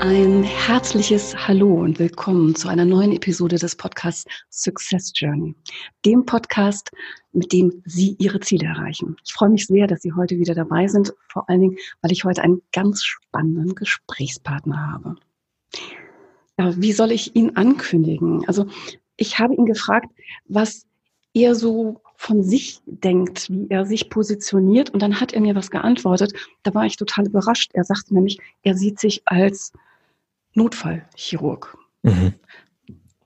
Ein herzliches Hallo und willkommen zu einer neuen Episode des Podcasts Success Journey, dem Podcast, mit dem Sie Ihre Ziele erreichen. Ich freue mich sehr, dass Sie heute wieder dabei sind, vor allen Dingen, weil ich heute einen ganz spannenden Gesprächspartner habe. Ja, wie soll ich ihn ankündigen? Also ich habe ihn gefragt, was er so von sich denkt, wie er sich positioniert. Und dann hat er mir was geantwortet. Da war ich total überrascht. Er sagte nämlich, er sieht sich als Notfallchirurg. Mhm.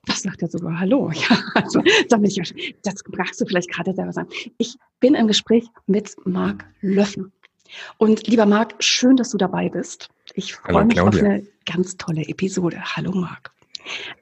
Das sagt er sogar Hallo. Ja, also ich, das brauchst du vielleicht gerade selber sagen. Ich bin im Gespräch mit Marc Löffen. Und lieber Marc, schön, dass du dabei bist. Ich freue mich Claudia. auf eine ganz tolle Episode. Hallo Marc.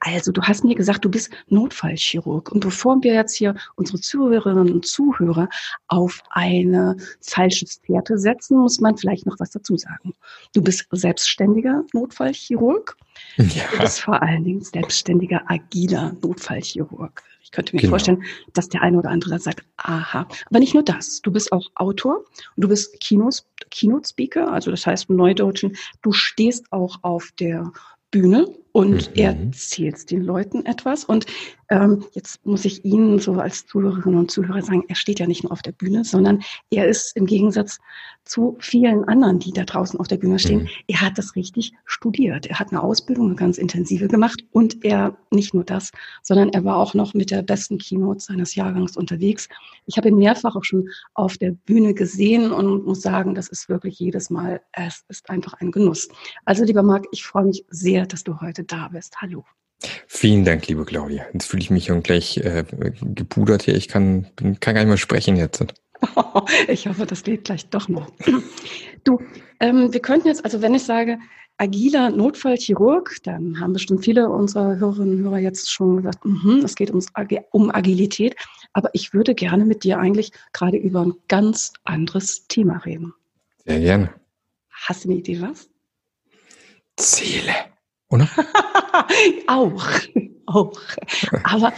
Also, du hast mir gesagt, du bist Notfallchirurg. Und bevor wir jetzt hier unsere Zuhörerinnen und Zuhörer auf eine falsche Fährte setzen, muss man vielleicht noch was dazu sagen. Du bist selbstständiger Notfallchirurg. Ja. Du bist vor allen Dingen selbstständiger, agiler Notfallchirurg. Ich könnte mir genau. vorstellen, dass der eine oder andere sagt, aha. Aber nicht nur das. Du bist auch Autor du bist Kinos, Keynote Speaker, also das heißt im Neudeutschen, du stehst auch auf der Bühne und mhm. erzählt den Leuten etwas. Und ähm, jetzt muss ich Ihnen so als Zuhörerinnen und Zuhörer sagen, er steht ja nicht nur auf der Bühne, sondern er ist im Gegensatz zu vielen anderen, die da draußen auf der Bühne stehen, mhm. er hat das richtig studiert. Er hat eine Ausbildung, eine ganz intensive gemacht und er nicht nur das, sondern er war auch noch mit der besten Keynote seines Jahrgangs unterwegs. Ich habe ihn mehrfach auch schon auf der Bühne gesehen und muss sagen, das ist wirklich jedes Mal, es ist einfach ein Genuss. Also lieber Marc, ich freue mich sehr, dass du heute da bist. Hallo. Vielen Dank, liebe Claudia. Jetzt fühle ich mich schon gleich äh, gepudert hier. Ich kann, bin, kann gar nicht mehr sprechen jetzt. ich hoffe, das geht gleich doch noch. Du, ähm, wir könnten jetzt, also wenn ich sage, agiler Notfallchirurg, dann haben bestimmt viele unserer Hörerinnen und Hörer jetzt schon gesagt, mm es geht ums, um Agilität. Aber ich würde gerne mit dir eigentlich gerade über ein ganz anderes Thema reden. Sehr gerne. Hast du eine Idee, was? Ziele oder? auch, auch. Aber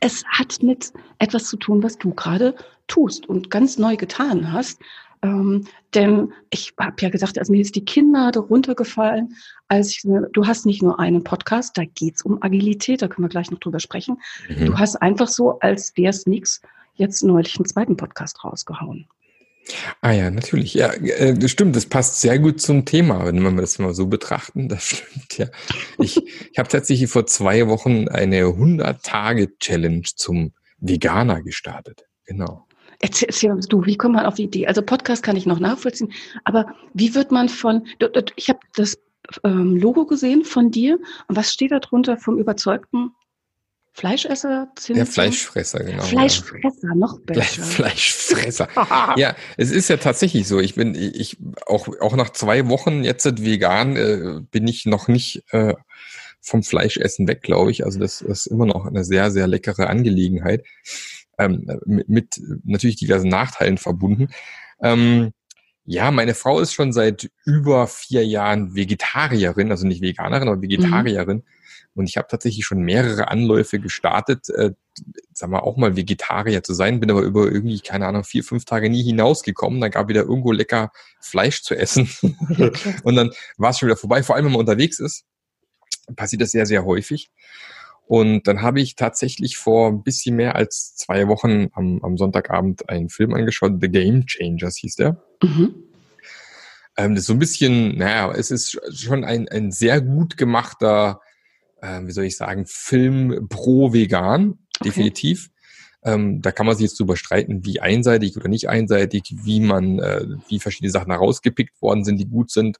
es hat mit etwas zu tun, was du gerade tust und ganz neu getan hast. Ähm, denn ich habe ja gesagt, also mir ist die Kinnlade runtergefallen, als ich, du hast nicht nur einen Podcast, da geht's um Agilität, da können wir gleich noch drüber sprechen. Mhm. Du hast einfach so, als wäre es nichts, jetzt neulich einen zweiten Podcast rausgehauen. Ah ja, natürlich. Ja, äh, das stimmt. Das passt sehr gut zum Thema, wenn wir das mal so betrachten. Das stimmt ja. Ich, ich habe tatsächlich vor zwei Wochen eine 100-Tage-Challenge zum Veganer gestartet. Genau. Erzähl, erzähl du, wie kommt man auf die Idee? Also Podcast kann ich noch nachvollziehen, aber wie wird man von, ich habe das ähm, Logo gesehen von dir und was steht da drunter vom überzeugten Fleischesser? Der Fleischfresser, genau. Fleischfresser, ja. noch besser. Fleischfresser. ja, es ist ja tatsächlich so. Ich bin, ich auch auch nach zwei Wochen jetzt vegan äh, bin ich noch nicht äh, vom Fleischessen weg, glaube ich. Also das, das ist immer noch eine sehr sehr leckere Angelegenheit ähm, mit, mit natürlich diversen Nachteilen verbunden. Ähm, ja, meine Frau ist schon seit über vier Jahren Vegetarierin, also nicht Veganerin, aber Vegetarierin. Mhm. Und ich habe tatsächlich schon mehrere Anläufe gestartet, äh, sag mal, auch mal Vegetarier zu sein, bin aber über irgendwie, keine Ahnung, vier, fünf Tage nie hinausgekommen. Dann gab wieder irgendwo lecker Fleisch zu essen. und dann war es schon wieder vorbei. Vor allem, wenn man unterwegs ist, passiert das sehr, sehr häufig. Und dann habe ich tatsächlich vor ein bisschen mehr als zwei Wochen am, am Sonntagabend einen Film angeschaut, The Game Changers hieß der. Mhm. Ähm, das ist so ein bisschen, naja, es ist schon ein, ein sehr gut gemachter äh, wie soll ich sagen, Film pro vegan, definitiv. Okay. Ähm, da kann man sich jetzt drüber streiten, wie einseitig oder nicht einseitig, wie man, äh, wie verschiedene Sachen herausgepickt worden sind, die gut sind.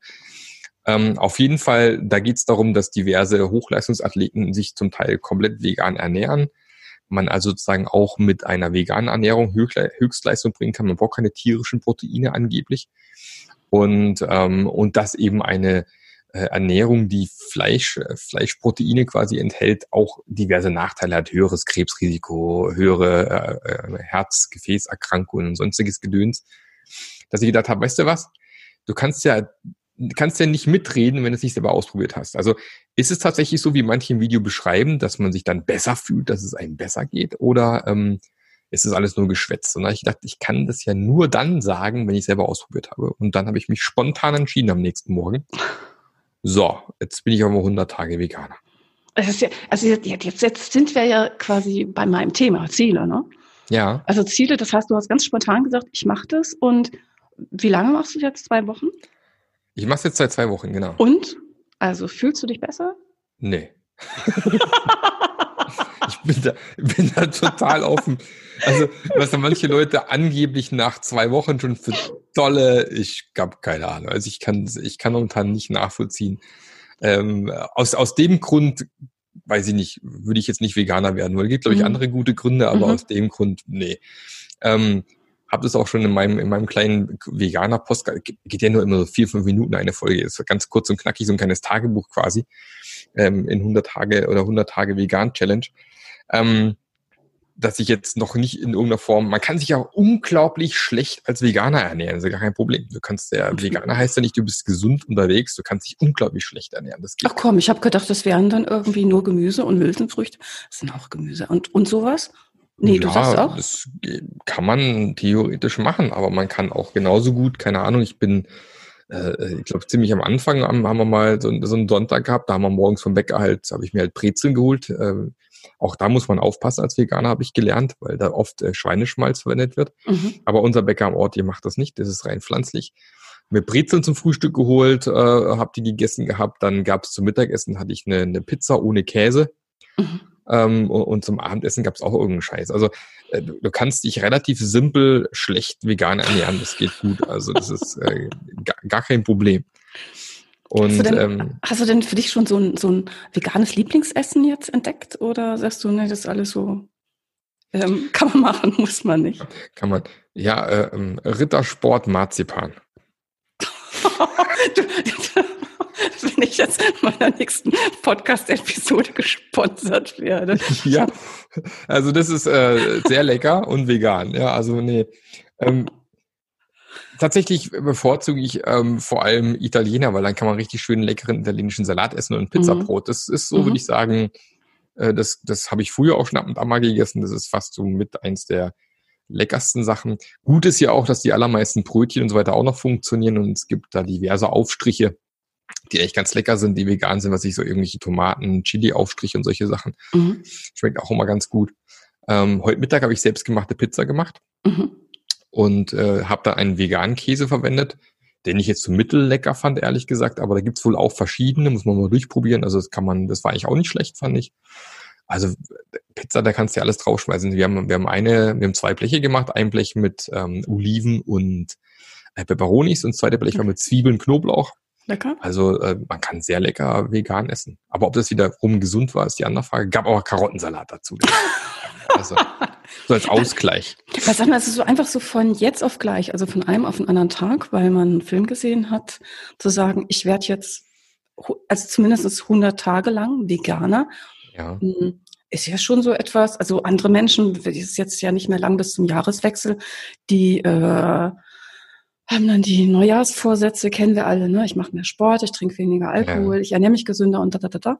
Ähm, auf jeden Fall, da geht es darum, dass diverse Hochleistungsathleten sich zum Teil komplett vegan ernähren. Man also sozusagen auch mit einer veganen Ernährung Höchstleistung bringen kann. Man braucht keine tierischen Proteine angeblich. Und, ähm, und das eben eine Ernährung, die Fleisch, äh, Fleischproteine quasi enthält, auch diverse Nachteile hat, höheres Krebsrisiko, höhere äh, äh, Herz-Gefäßerkrankungen und sonstiges Gedöns, dass ich gedacht habe, weißt du was, du kannst ja kannst ja nicht mitreden, wenn du es nicht selber ausprobiert hast. Also ist es tatsächlich so, wie manche im Video beschreiben, dass man sich dann besser fühlt, dass es einem besser geht, oder ähm, ist das alles nur Geschwätz? Und da ich gedacht, ich kann das ja nur dann sagen, wenn ich selber ausprobiert habe. Und dann habe ich mich spontan entschieden am nächsten Morgen. So, jetzt bin ich aber mal 100 Tage Veganer. Ja, also jetzt, jetzt sind wir ja quasi bei meinem Thema, Ziele, ne? Ja. Also Ziele, das heißt, du hast ganz spontan gesagt, ich mache das. Und wie lange machst du jetzt? Zwei Wochen? Ich mache es jetzt seit zwei Wochen, genau. Und? Also fühlst du dich besser? Nee. ich bin da, bin da total offen. Also, was da manche Leute angeblich nach zwei Wochen schon für tolle, ich habe keine Ahnung. Also ich kann, ich kann momentan nicht nachvollziehen. Ähm, aus, aus dem Grund, weiß ich nicht, würde ich jetzt nicht Veganer werden, weil es gibt, glaube ich, mhm. andere gute Gründe, aber mhm. aus dem Grund, nee. Ähm, habe das auch schon in meinem, in meinem kleinen veganer Post, geht ja nur immer so vier, fünf Minuten eine Folge, ist ganz kurz und knackig, so ein kleines Tagebuch quasi, ähm, in 100 Tage oder 100 Tage Vegan Challenge. Ähm, dass ich jetzt noch nicht in irgendeiner Form, man kann sich auch unglaublich schlecht als Veganer ernähren, das ist ja gar kein Problem. Du kannst ja, Veganer heißt ja nicht, du bist gesund unterwegs, du kannst dich unglaublich schlecht ernähren. Das geht. Ach komm, ich habe gedacht, das wären dann irgendwie nur Gemüse und Hülsenfrüchte. Das sind auch Gemüse und, und sowas. Nee, du ja, sagst auch. Das kann man theoretisch machen, aber man kann auch genauso gut, keine Ahnung, ich bin, äh, ich glaube, ziemlich am Anfang haben, wir mal so, einen Sonntag gehabt, da haben wir morgens vom Bäcker halt, habe ich mir halt Brezeln geholt. Äh, auch da muss man aufpassen als Veganer, habe ich gelernt, weil da oft äh, Schweineschmalz verwendet wird. Mhm. Aber unser Bäcker am Ort, ihr macht das nicht, das ist rein pflanzlich. Mir Brezeln zum Frühstück geholt, äh, habe die gegessen gehabt. Dann gab es zum Mittagessen hatte ich eine, eine Pizza ohne Käse. Mhm. Ähm, und, zum Abendessen gab es auch irgendeinen Scheiß. Also äh, du, du, kannst dich relativ simpel schlecht vegan ernähren. Das geht gut. Also das ist äh, gar, gar kein Problem. Und, hast, du denn, ähm, hast du denn für dich schon so ein, so ein veganes Lieblingsessen jetzt entdeckt? Oder sagst du, ne, das ist alles so, ähm, kann man machen, muss man nicht? Kann man. Ja, äh, ähm, Rittersport Marzipan. du, wenn ich jetzt in meiner nächsten Podcast-Episode gesponsert werde. Ja, also das ist äh, sehr lecker und vegan. Ja, also nee. Ähm, tatsächlich bevorzuge ich ähm, vor allem Italiener, weil dann kann man richtig schön leckeren italienischen Salat essen und Pizzabrot. Mhm. Das ist so, mhm. würde ich sagen, äh, das, das habe ich früher auch schon ab und an mal gegessen. Das ist fast so mit eins der leckersten Sachen. Gut ist ja auch, dass die allermeisten Brötchen und so weiter auch noch funktionieren und es gibt da diverse Aufstriche, die echt ganz lecker sind, die vegan sind, was ich so irgendwelche Tomaten, Chili-Aufstriche und solche Sachen. Mhm. Schmeckt auch immer ganz gut. Ähm, heute Mittag habe ich selbstgemachte Pizza gemacht mhm. Und äh, habe da einen veganen Käse verwendet, den ich jetzt so mittellecker fand, ehrlich gesagt. Aber da gibt's wohl auch verschiedene, muss man mal durchprobieren. Also das kann man, das war eigentlich auch nicht schlecht, fand ich. Also Pizza, da kannst du ja alles draufschmeißen. Wir haben, wir haben eine, wir haben zwei Bleche gemacht, ein Blech mit ähm, Oliven und äh, Peperonis und das zweite Blech war mit Zwiebeln, Knoblauch. Lecker. Also äh, man kann sehr lecker vegan essen. Aber ob das wiederum gesund war, ist die andere Frage. Gab auch Karottensalat dazu. also so als Ausgleich. Was sagen wir, also so einfach so von jetzt auf gleich, also von einem auf den anderen Tag, weil man einen Film gesehen hat, zu sagen, ich werde jetzt, also zumindest 100 Tage lang Veganer. Ja. Hm, ist ja schon so etwas, also andere Menschen, es ist jetzt ja nicht mehr lang bis zum Jahreswechsel, die äh, haben dann die Neujahrsvorsätze, kennen wir alle, ne? Ich mache mehr Sport, ich trinke weniger Alkohol, ja. ich ernähre mich gesünder und da, da, da, da.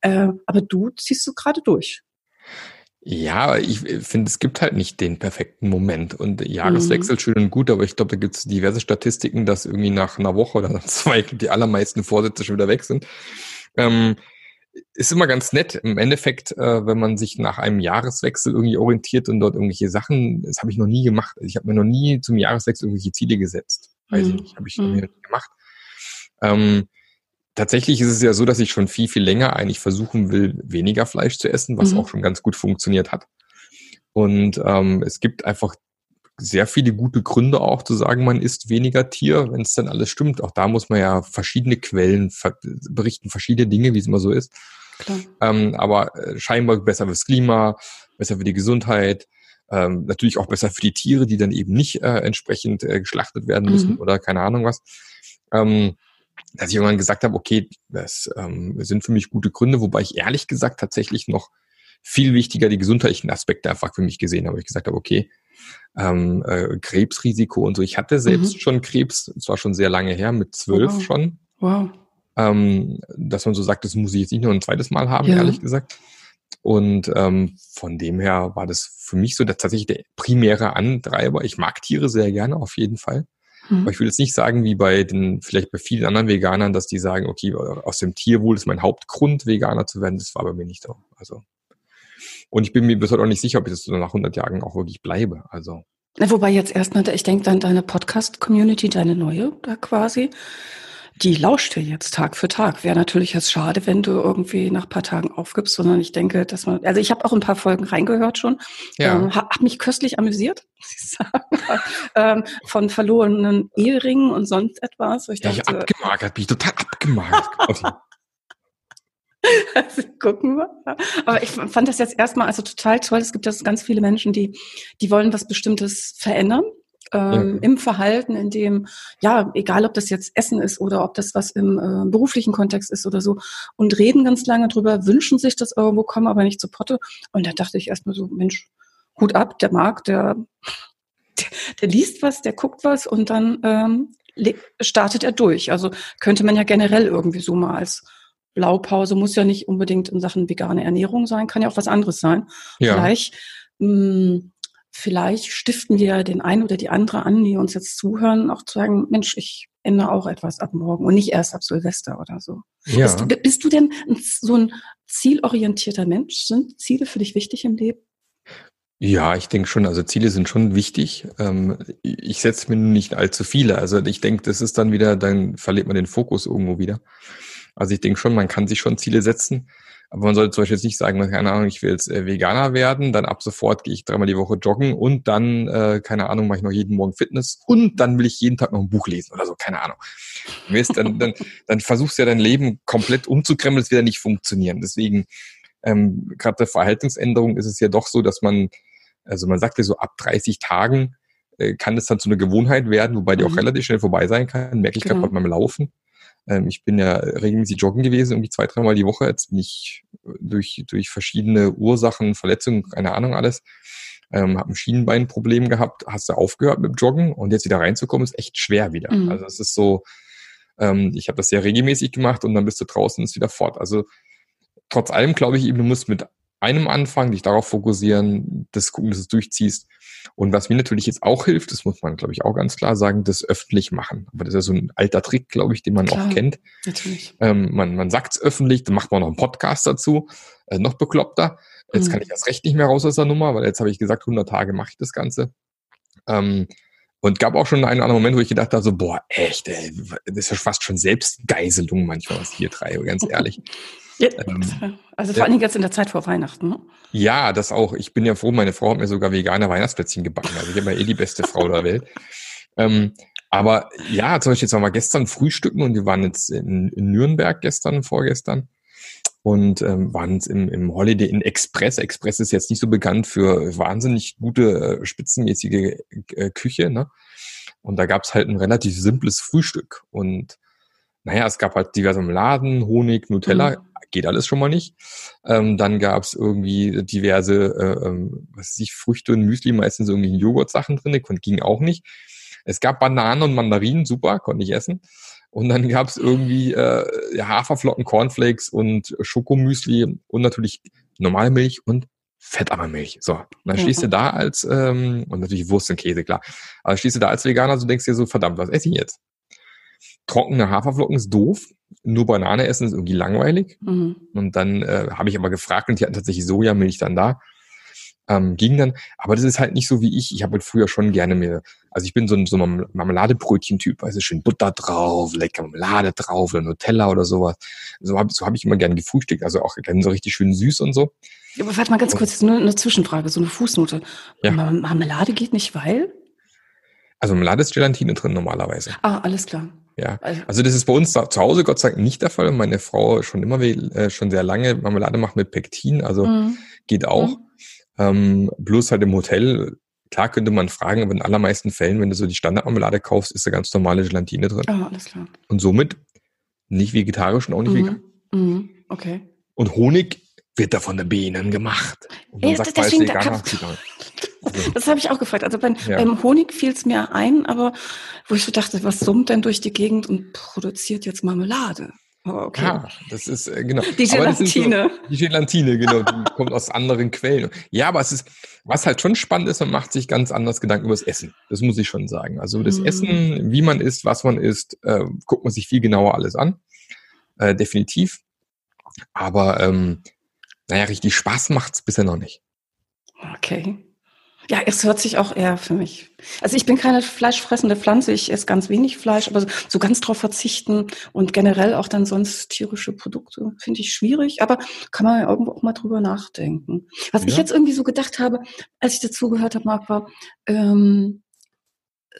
Äh, aber du ziehst du gerade durch. Ja, ich finde, es gibt halt nicht den perfekten Moment. Und Jahreswechsel mhm. schön und gut, aber ich glaube, da gibt es diverse Statistiken, dass irgendwie nach einer Woche oder nach zwei die allermeisten Vorsätze schon wieder weg sind. Ähm, ist immer ganz nett im Endeffekt, äh, wenn man sich nach einem Jahreswechsel irgendwie orientiert und dort irgendwelche Sachen, das habe ich noch nie gemacht. Ich habe mir noch nie zum Jahreswechsel irgendwelche Ziele gesetzt. Weiß mhm. ich nicht, habe ich mhm. noch nie gemacht. Ähm, tatsächlich ist es ja so, dass ich schon viel, viel länger eigentlich versuchen will, weniger Fleisch zu essen, was mhm. auch schon ganz gut funktioniert hat. Und ähm, es gibt einfach sehr viele gute Gründe auch zu sagen, man isst weniger Tier, wenn es dann alles stimmt. Auch da muss man ja verschiedene Quellen ver berichten, verschiedene Dinge, wie es immer so ist. Ähm, aber äh, scheinbar besser fürs Klima, besser für die Gesundheit, ähm, natürlich auch besser für die Tiere, die dann eben nicht äh, entsprechend äh, geschlachtet werden müssen mhm. oder keine Ahnung was. Ähm, dass ich irgendwann gesagt habe, okay, das ähm, sind für mich gute Gründe, wobei ich ehrlich gesagt tatsächlich noch viel wichtiger die gesundheitlichen Aspekte einfach für mich gesehen habe. Ich gesagt habe, okay, ähm, äh, Krebsrisiko und so. Ich hatte selbst mhm. schon Krebs, zwar schon sehr lange her, mit zwölf wow. schon. Wow. Ähm, dass man so sagt, das muss ich jetzt nicht nur ein zweites Mal haben, ja. ehrlich gesagt. Und ähm, von dem her war das für mich so der, tatsächlich der primäre Antreiber. Ich mag Tiere sehr gerne, auf jeden Fall. Mhm. Aber ich will jetzt nicht sagen, wie bei den, vielleicht bei vielen anderen Veganern, dass die sagen, okay, aus dem Tierwohl ist mein Hauptgrund, Veganer zu werden. Das war bei mir nicht so. Also. Und ich bin mir bis heute auch nicht sicher, ob ich das nach 100 Jahren auch wirklich bleibe. Also. Wobei jetzt erstmal, ich denke dann deine Podcast-Community, deine neue da quasi, die lauscht dir jetzt Tag für Tag. Wäre natürlich jetzt schade, wenn du irgendwie nach paar Tagen aufgibst, sondern ich denke, dass man, also ich habe auch ein paar Folgen reingehört schon, ja. ähm, habe hab mich köstlich amüsiert, muss ich sagen, ähm, von verlorenen Eheringen und sonst etwas. ich ja, dachte, ich abgemagert, bin ich total abgemagert. Also gucken wir. Aber ich fand das jetzt erstmal also total toll. Es gibt jetzt ganz viele Menschen, die, die wollen was Bestimmtes verändern ähm, ja. im Verhalten, in dem, ja, egal ob das jetzt Essen ist oder ob das was im äh, beruflichen Kontext ist oder so, und reden ganz lange drüber, wünschen sich das irgendwo, kommen aber nicht zu Potte. Und da dachte ich erstmal so, Mensch, Hut ab, der mag, der, der, der liest was, der guckt was und dann ähm, startet er durch. Also könnte man ja generell irgendwie so mal als Blaupause, muss ja nicht unbedingt in Sachen vegane Ernährung sein, kann ja auch was anderes sein. Ja. Vielleicht mh, hm, vielleicht stiften wir den einen oder die andere an, die uns jetzt zuhören, auch zu sagen, Mensch, ich ändere auch etwas ab morgen und nicht erst ab Silvester oder so. Ja. Bist, du, bist du denn so ein zielorientierter Mensch? Sind Ziele für dich wichtig im Leben? Ja, ich denke schon, also Ziele sind schon wichtig. Ähm, ich setze mir nicht allzu viele. Also ich denke, das ist dann wieder, dann verliert man den Fokus irgendwo wieder. Also ich denke schon, man kann sich schon Ziele setzen. Aber man sollte zum Beispiel jetzt nicht sagen, keine Ahnung, ich will jetzt äh, Veganer werden, dann ab sofort gehe ich dreimal die Woche joggen und dann, äh, keine Ahnung, mache ich noch jeden Morgen Fitness und dann will ich jeden Tag noch ein Buch lesen oder so, keine Ahnung. Dann, dann, dann versuchst du ja dein Leben komplett umzukrempeln, das wird ja nicht funktionieren. Deswegen, ähm, gerade der Verhaltensänderung ist es ja doch so, dass man, also man sagt ja so ab 30 Tagen äh, kann es dann zu einer Gewohnheit werden, wobei die auch mhm. relativ schnell vorbei sein kann, merke ich genau. gerade beim Laufen. Ähm, ich bin ja regelmäßig joggen gewesen, irgendwie zwei, dreimal die Woche. Jetzt bin ich durch, durch verschiedene Ursachen, Verletzungen, keine Ahnung alles, ähm, habe ein Schienenbeinproblem gehabt, hast du aufgehört mit dem Joggen und jetzt wieder reinzukommen, ist echt schwer wieder. Mhm. Also es ist so, ähm, ich habe das sehr regelmäßig gemacht und dann bist du draußen und ist wieder fort. Also trotz allem glaube ich eben, du musst mit einem anfangen, dich darauf fokussieren, das gucken, dass du es durchziehst. Und was mir natürlich jetzt auch hilft, das muss man, glaube ich, auch ganz klar sagen, das öffentlich machen. Aber das ist ja so ein alter Trick, glaube ich, den man klar, auch kennt. Natürlich. Ähm, man man sagt es öffentlich, dann macht man noch einen Podcast dazu, äh, noch bekloppter. Jetzt mhm. kann ich das Recht nicht mehr raus aus der Nummer, weil jetzt habe ich gesagt, 100 Tage mache ich das Ganze. Ähm, und gab auch schon einen anderen Moment, wo ich gedacht habe, so, boah, echt, ey, das ist ja fast schon Selbstgeiselung manchmal, was ich hier treibe, ganz ehrlich. Ja, ähm, also vor allen Dingen jetzt in der Zeit vor Weihnachten, ne? Ja, das auch. Ich bin ja froh, meine Frau hat mir sogar vegane Weihnachtsplätzchen gebacken. Also ich habe ja eh die beste Frau der Welt. Ähm, aber ja, zum Beispiel jetzt waren wir gestern frühstücken und wir waren jetzt in, in Nürnberg gestern, vorgestern und ähm, waren im, im Holiday Inn Express. Express ist jetzt nicht so bekannt für wahnsinnig gute, äh, spitzenmäßige äh, Küche, ne? Und da gab's halt ein relativ simples Frühstück. Und naja, es gab halt diverse Marmeladen, Honig, Nutella, mhm geht alles schon mal nicht. Ähm, dann gab es irgendwie diverse, äh, ähm, was weiß ich, Früchte und Müsli, meistens irgendwie Joghurt-Sachen drin, ging auch nicht. Es gab Bananen und Mandarinen, super, konnte ich essen. Und dann gab es irgendwie äh, Haferflocken, Cornflakes und Schokomüsli und natürlich normale Milch und fettarme Milch. So, dann stehst du da als, ähm, und natürlich Wurst und Käse, klar. Aber stehst du da als Veganer, so denkst dir so, verdammt, was esse ich jetzt? Trockene Haferflocken ist doof. Nur Banane essen ist irgendwie langweilig. Mhm. Und dann äh, habe ich aber gefragt und die hatten tatsächlich Sojamilch dann da. Ähm, ging dann, aber das ist halt nicht so wie ich. Ich habe halt früher schon gerne mir, also ich bin so ein, so ein Marmeladebrötchen-Typ, also schön Butter drauf, lecker Marmelade drauf oder Nutella oder sowas. So habe so hab ich immer gerne gefrühstückt, also auch gerne so richtig schön süß und so. Ja, aber warte mal ganz kurz, nur eine Zwischenfrage, so eine Fußnote. Ja. Marmelade geht nicht, weil? Also Marmelade ist Gelatine drin normalerweise. Ah, alles klar. Ja, also, also das ist bei uns zu Hause Gott sei Dank nicht der Fall. Meine Frau schon immer äh, schon sehr lange Marmelade macht mit Pektin, also mhm. geht auch. Mhm. Ähm, bloß halt im Hotel, klar könnte man fragen, aber in allermeisten Fällen, wenn du so die Standardmarmelade kaufst, ist da ganz normale Gelatine drin. Ah, alles klar. Und somit nicht vegetarisch und auch nicht Mhm. vegan. Mhm. Okay. Und Honig wird da von den Bienen gemacht. Und man Ja, sagt, deswegen, da veganer vegan. Das habe ich auch gefragt. Also beim, Ja. beim Honig fiel es mir ein, aber wo ich so dachte, was summt denn durch die Gegend und produziert jetzt Marmelade? Aber okay. Ja, das ist, äh, genau. Die das ist so- Gelatine. Die Gelatine, genau, die kommt aus anderen Quellen. Ja, aber es ist, was halt schon spannend ist, man macht sich ganz anders Gedanken über das Essen. Das muss ich schon sagen. Also das Mhm. Essen, wie man isst, was man isst, äh, guckt man sich viel genauer alles an. Äh, definitiv. Aber ähm, naja, richtig Spaß macht's bisher noch nicht. Okay. Ja, es hört sich auch eher für mich. Also ich bin keine fleischfressende Pflanze, ich esse ganz wenig Fleisch, aber so ganz drauf verzichten und generell auch dann sonst tierische Produkte finde ich schwierig, aber kann man ja irgendwo auch mal drüber nachdenken. Was ich Ja. jetzt irgendwie so gedacht habe, als ich dazu gehört habe, Marc, war, ähm,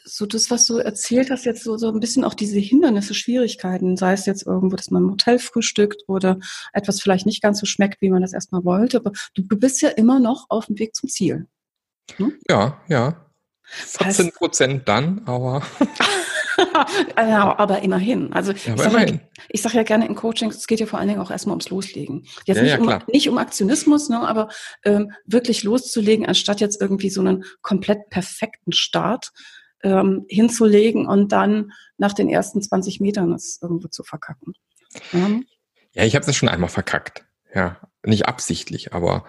so das, was du erzählt hast, jetzt so, so ein bisschen auch diese Hindernisse, Schwierigkeiten, sei es jetzt irgendwo, dass man im Hotel frühstückt oder etwas vielleicht nicht ganz so schmeckt, wie man das erstmal wollte, aber du, du bist ja immer noch auf dem Weg zum Ziel. Ja, ja. Heißt- 14 Prozent dann, aber ja, aber immerhin. Also ja, ich aber sage ja, ich sag ja gerne in Coachings, es geht ja vor allen Dingen auch erstmal ums Loslegen. Jetzt Ja, nicht, ja, um, nicht um Aktionismus, ne, aber ähm, wirklich loszulegen, anstatt jetzt irgendwie so einen komplett perfekten Start ähm, hinzulegen und dann nach den ersten 20 Metern es irgendwo zu verkacken. Ja. Ja, ich habe das schon einmal verkackt. Ja, nicht absichtlich, aber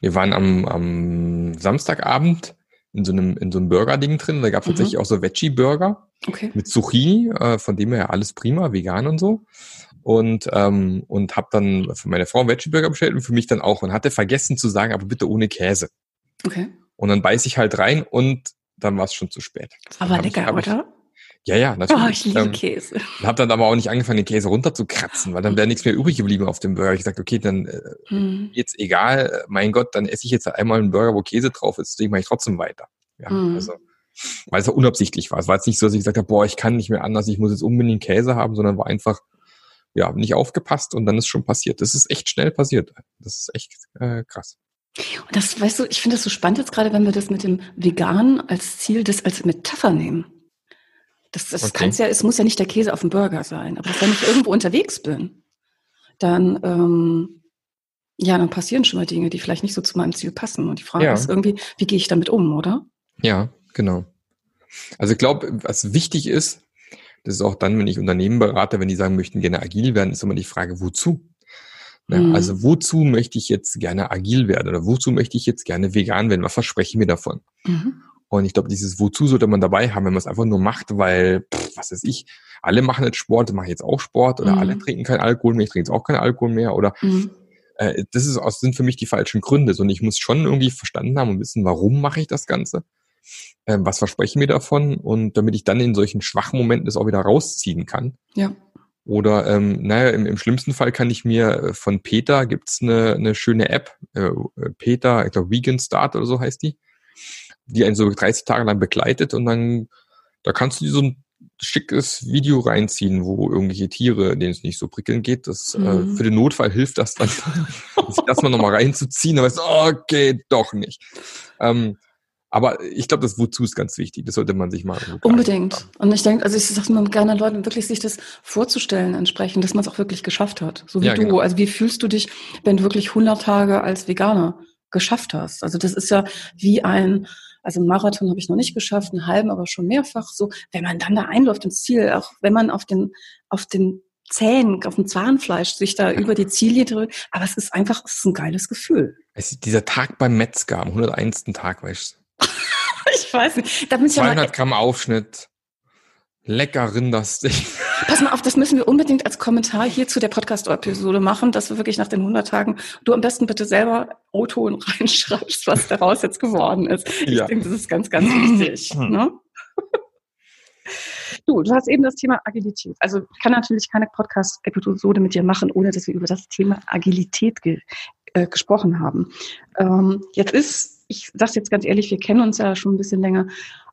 wir waren am, am Samstagabend in so einem in so einem Burger-Ding drin. Da gab es Mhm. tatsächlich auch so Veggie-Burger Okay. mit Zucchini, äh, von dem her alles prima, vegan und so. Und ähm, und habe dann für meine Frau einen Veggie-Burger bestellt und für mich dann auch und hatte vergessen zu sagen, aber bitte ohne Käse. Okay. Und dann beiß ich halt rein und dann war es schon zu spät. Aber lecker, ich, oder? Ja, ja, natürlich. Oh, ich liebe Ähm, Käse. habe dann aber auch nicht angefangen, den Käse runterzukratzen, weil dann wäre nichts mehr übrig geblieben auf dem Burger. Ich gesagt, okay, dann äh, Hm. jetzt egal, mein Gott, dann esse ich jetzt einmal einen Burger, wo Käse drauf ist, den mache ich trotzdem weiter. Ja, Mhm. also, weil es ja unabsichtlich war. Es war jetzt nicht so, dass ich gesagt habe, boah, ich kann nicht mehr anders, ich muss jetzt unbedingt Käse haben, sondern war einfach, ja, nicht aufgepasst und dann ist schon passiert. Das ist echt schnell passiert. Das ist echt äh, krass. Und das, weißt du, ich finde das so spannend jetzt gerade, wenn wir das mit dem Vegan als Ziel, das als Metapher nehmen. Das, das Okay. kann's ja, es muss ja nicht der Käse auf dem Burger sein, aber wenn ich irgendwo unterwegs bin, dann, ähm, ja, dann passieren schon mal Dinge, die vielleicht nicht so zu meinem Ziel passen. Und die Frage Ja. ist irgendwie, wie gehe ich damit um, oder? Ja, genau. Also ich glaube, was wichtig ist, das ist auch dann, wenn ich Unternehmen berate, wenn die sagen, möchten gerne agil werden, ist immer die Frage, wozu? Ne? Mhm. Also wozu möchte ich jetzt gerne agil werden oder wozu möchte ich jetzt gerne vegan werden? Was verspreche ich mir davon? Mhm. Und ich glaube, dieses Wozu sollte man dabei haben, wenn man es einfach nur macht, weil, pff, was weiß ich, alle machen jetzt Sport, mache ich jetzt auch Sport oder Mhm. alle trinken keinen Alkohol mehr, ich trinke jetzt auch keinen Alkohol mehr oder Mhm. äh, das ist, aus- sind für mich die falschen Gründe, sondern ich muss schon irgendwie verstanden haben und wissen, warum mache ich das Ganze, ähm, was verspreche ich mir davon und damit ich dann in solchen schwachen Momenten das auch wieder rausziehen kann. Ja. Oder, ähm, naja, im, im schlimmsten Fall kann ich mir äh, von Peter gibt's eine, eine schöne App, äh, Peter, ich glaube Vegan Start oder so heißt die, die einen so 30 Tage lang begleitet und dann, da kannst du dir so ein schickes Video reinziehen, wo irgendwelche Tiere, denen es nicht so prickeln geht. Das äh, Mhm. für den Notfall hilft das dann, sich das mal nochmal reinzuziehen, dann weißt du, okay, doch nicht. Ähm, aber ich glaube, das Wozu ist ganz wichtig. Das sollte man sich mal Unbedingt. machen. Und ich denke, also ich sage immer gerne Leuten, wirklich sich das vorzustellen entsprechend, dass man es auch wirklich geschafft hat. So wie Ja, du. genau. Also wie fühlst du dich, wenn du wirklich 100 Tage als Veganer geschafft hast? Also das ist ja wie ein, also einen Marathon habe ich noch nicht geschafft, einen halben aber schon mehrfach. So, wenn man dann da einläuft ins Ziel, auch wenn man auf den, auf den Zähnen, auf dem Zahnfleisch sich da über die Ziellinie drückt. Aber es ist einfach, es ist ein geiles Gefühl. Es ist dieser Tag beim Metzger, am 101. Tag, weißt du. Ich weiß nicht. Da bin ich ja mal, 200 Gramm Aufschnitt, lecker Rindersteak. Pass mal auf, das müssen wir unbedingt als Kommentar hier zu der Podcast-Episode machen, dass wir wirklich nach den 100 Tagen, du am besten bitte selber O-Ton reinschreibst, was daraus jetzt geworden ist. Ich Ja. denke, das ist ganz, ganz wichtig. ne? Du, du hast eben das Thema Agilität. Also ich kann natürlich keine Podcast-Episode mit dir machen, ohne dass wir über das Thema Agilität ge äh, gesprochen haben. Ähm, jetzt ist, ich sage jetzt ganz ehrlich, wir kennen uns ja schon ein bisschen länger.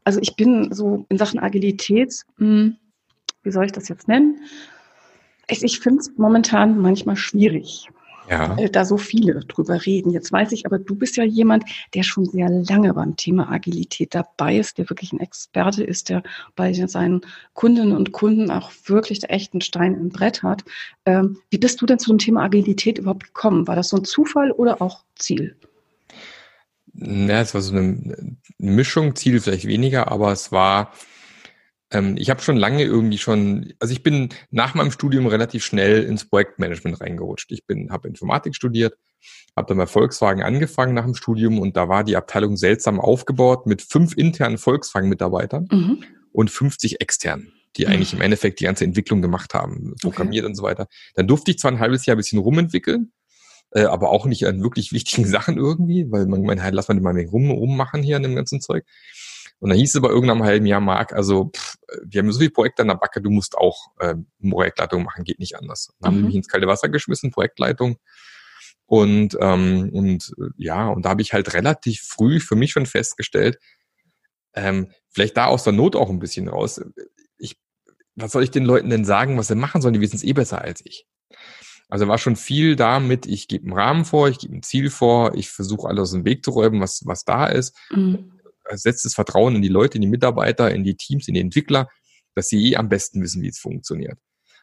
Also ich bin so in Sachen Agilität, mh, wie soll ich das jetzt nennen? Ich, ich finde es momentan manchmal schwierig. ja. weil da so viele drüber reden. Jetzt weiß ich aber, du bist ja jemand, der schon sehr lange beim Thema Agilität dabei ist, der wirklich ein Experte ist, der bei seinen Kundinnen und Kunden auch wirklich der echten Stein im Brett hat. Ähm, wie bist du denn zu dem Thema Agilität überhaupt gekommen? War das so ein Zufall oder auch Ziel? Ja, es war so eine Mischung, Ziel vielleicht weniger, aber es war ähm, ich habe schon lange irgendwie schon, also ich bin nach meinem Studium relativ schnell ins Projektmanagement reingerutscht. Ich bin, habe Informatik studiert, habe dann bei Volkswagen angefangen nach dem Studium und da war die Abteilung seltsam aufgebaut mit fünf internen Volkswagen-Mitarbeitern mhm. und 50 externen, die mhm. eigentlich im Endeffekt die ganze Entwicklung gemacht haben, programmiert okay. und so weiter. Dann durfte ich zwar ein halbes Jahr ein bisschen rumentwickeln, äh, aber auch nicht an wirklich wichtigen Sachen irgendwie, weil man meint, halt, lass mal mal rum, rummachen hier an dem ganzen Zeug. Und dann hieß es aber irgendeinem halben Jahr, Marc, also pff, wir haben so viele Projekte an der Backe, du musst auch äh, Projektleitung machen, geht nicht anders. Dann mhm. haben wir mich ins kalte Wasser geschmissen, Projektleitung. Und, ähm, und ja, und da habe ich halt relativ früh für mich schon festgestellt, ähm, vielleicht da aus der Not auch ein bisschen raus. Ich, was soll ich den Leuten denn sagen, was sie machen sollen? Die wissen es eh besser als ich. Also war schon viel damit, ich gebe einen Rahmen vor, ich gebe ein Ziel vor, ich versuche alles aus dem Weg zu räumen, was, was da ist. Mhm setzt das Vertrauen in die Leute, in die Mitarbeiter, in die Teams, in die Entwickler, dass sie eh am besten wissen, wie es funktioniert.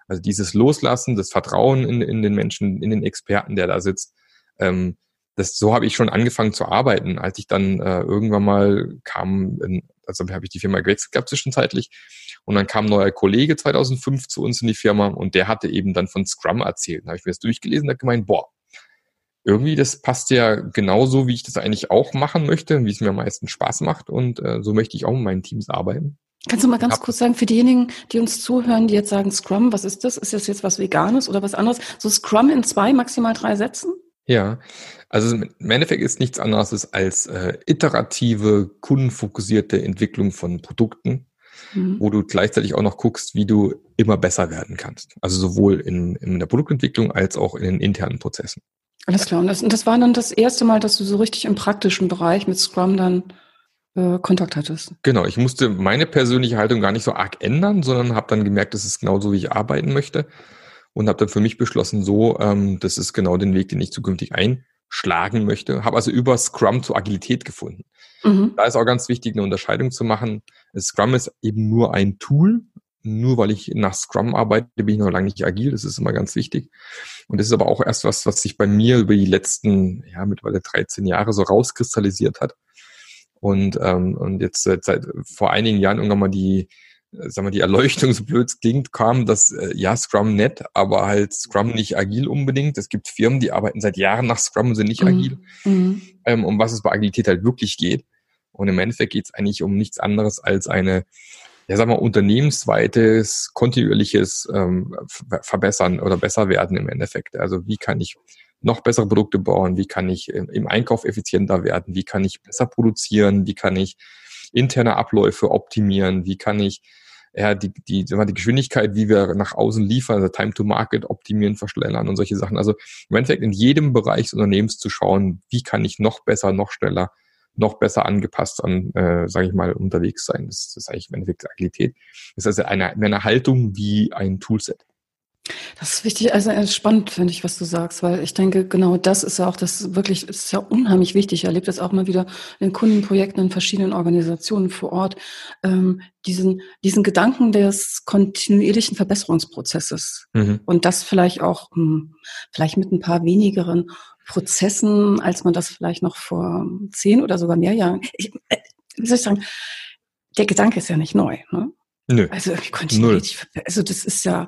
Also dieses Loslassen, das Vertrauen in, in den Menschen, in den Experten, der da sitzt, ähm, das, so habe ich schon angefangen zu arbeiten. Als ich dann äh, irgendwann mal kam, in, also habe ich die Firma gewechselt gehabt zwischenzeitlich und dann kam ein neuer Kollege 2005 zu uns in die Firma und der hatte eben dann von Scrum erzählt. Da habe ich mir das durchgelesen und habe gemeint, boah, irgendwie, das passt ja genauso, wie ich das eigentlich auch machen möchte, wie es mir am meisten Spaß macht. Und äh, so möchte ich auch mit meinen Teams arbeiten. Kannst du mal ganz kurz sagen, für diejenigen, die uns zuhören, die jetzt sagen, Scrum, was ist das? Ist das jetzt was Veganes oder was anderes? So Scrum in zwei, maximal drei Sätzen? Ja, also im Endeffekt ist nichts anderes als äh, iterative, kundenfokussierte Entwicklung von Produkten, mhm. wo du gleichzeitig auch noch guckst, wie du immer besser werden kannst. Also sowohl in, in der Produktentwicklung als auch in den internen Prozessen. Alles klar. Und das, und das war dann das erste Mal, dass du so richtig im praktischen Bereich mit Scrum dann äh, Kontakt hattest. Genau, ich musste meine persönliche Haltung gar nicht so arg ändern, sondern habe dann gemerkt, das ist genau so, wie ich arbeiten möchte. Und habe dann für mich beschlossen, so, ähm, das ist genau den Weg, den ich zukünftig einschlagen möchte. Habe also über Scrum zur Agilität gefunden. Mhm. Da ist auch ganz wichtig, eine Unterscheidung zu machen. Scrum ist eben nur ein Tool, nur weil ich nach Scrum arbeite, bin ich noch lange nicht agil. Das ist immer ganz wichtig. Und das ist aber auch erst was, was sich bei mir über die letzten, ja, mittlerweile 13 Jahre so rauskristallisiert hat. Und, ähm, und jetzt seit, seit vor einigen Jahren irgendwann mal die, sagen wir, die Erleuchtung, so blöd es klingt, kam, dass äh, ja, Scrum nett, aber halt Scrum nicht agil unbedingt. Es gibt Firmen, die arbeiten seit Jahren nach Scrum und sind nicht mhm. agil. Mhm. Ähm, um was es bei Agilität halt wirklich geht. Und im Endeffekt geht es eigentlich um nichts anderes als eine ja, sag mal, unternehmensweites, kontinuierliches ähm, Verbessern oder besser werden im Endeffekt. Also wie kann ich noch bessere Produkte bauen? Wie kann ich im Einkauf effizienter werden? Wie kann ich besser produzieren? Wie kann ich interne Abläufe optimieren? Wie kann ich ja, die, die, die Geschwindigkeit, wie wir nach außen liefern, also Time to Market optimieren, verschnellern und solche Sachen. Also im Endeffekt in jedem Bereich des Unternehmens zu schauen, wie kann ich noch besser, noch schneller noch besser angepasst an, äh, sage ich mal, unterwegs sein. Das, das ist eigentlich im Endeffekt Agilität. Das ist also eine, eine Haltung wie ein Toolset. Das ist wichtig, also äh, spannend finde ich, was du sagst, weil ich denke, genau das ist ja auch das wirklich, ist ja unheimlich wichtig. Ich erlebe das auch mal wieder in Kundenprojekten in verschiedenen Organisationen vor Ort, ähm, diesen, diesen Gedanken des kontinuierlichen Verbesserungsprozesses. Mhm. Und das vielleicht auch, hm, vielleicht mit ein paar wenigeren Prozessen, als man das vielleicht noch vor zehn oder sogar mehr Jahren, ich, äh, wie soll ich sagen, der Gedanke ist ja nicht neu. Ne? Nö. Also ich konnte nicht, also das ist ja,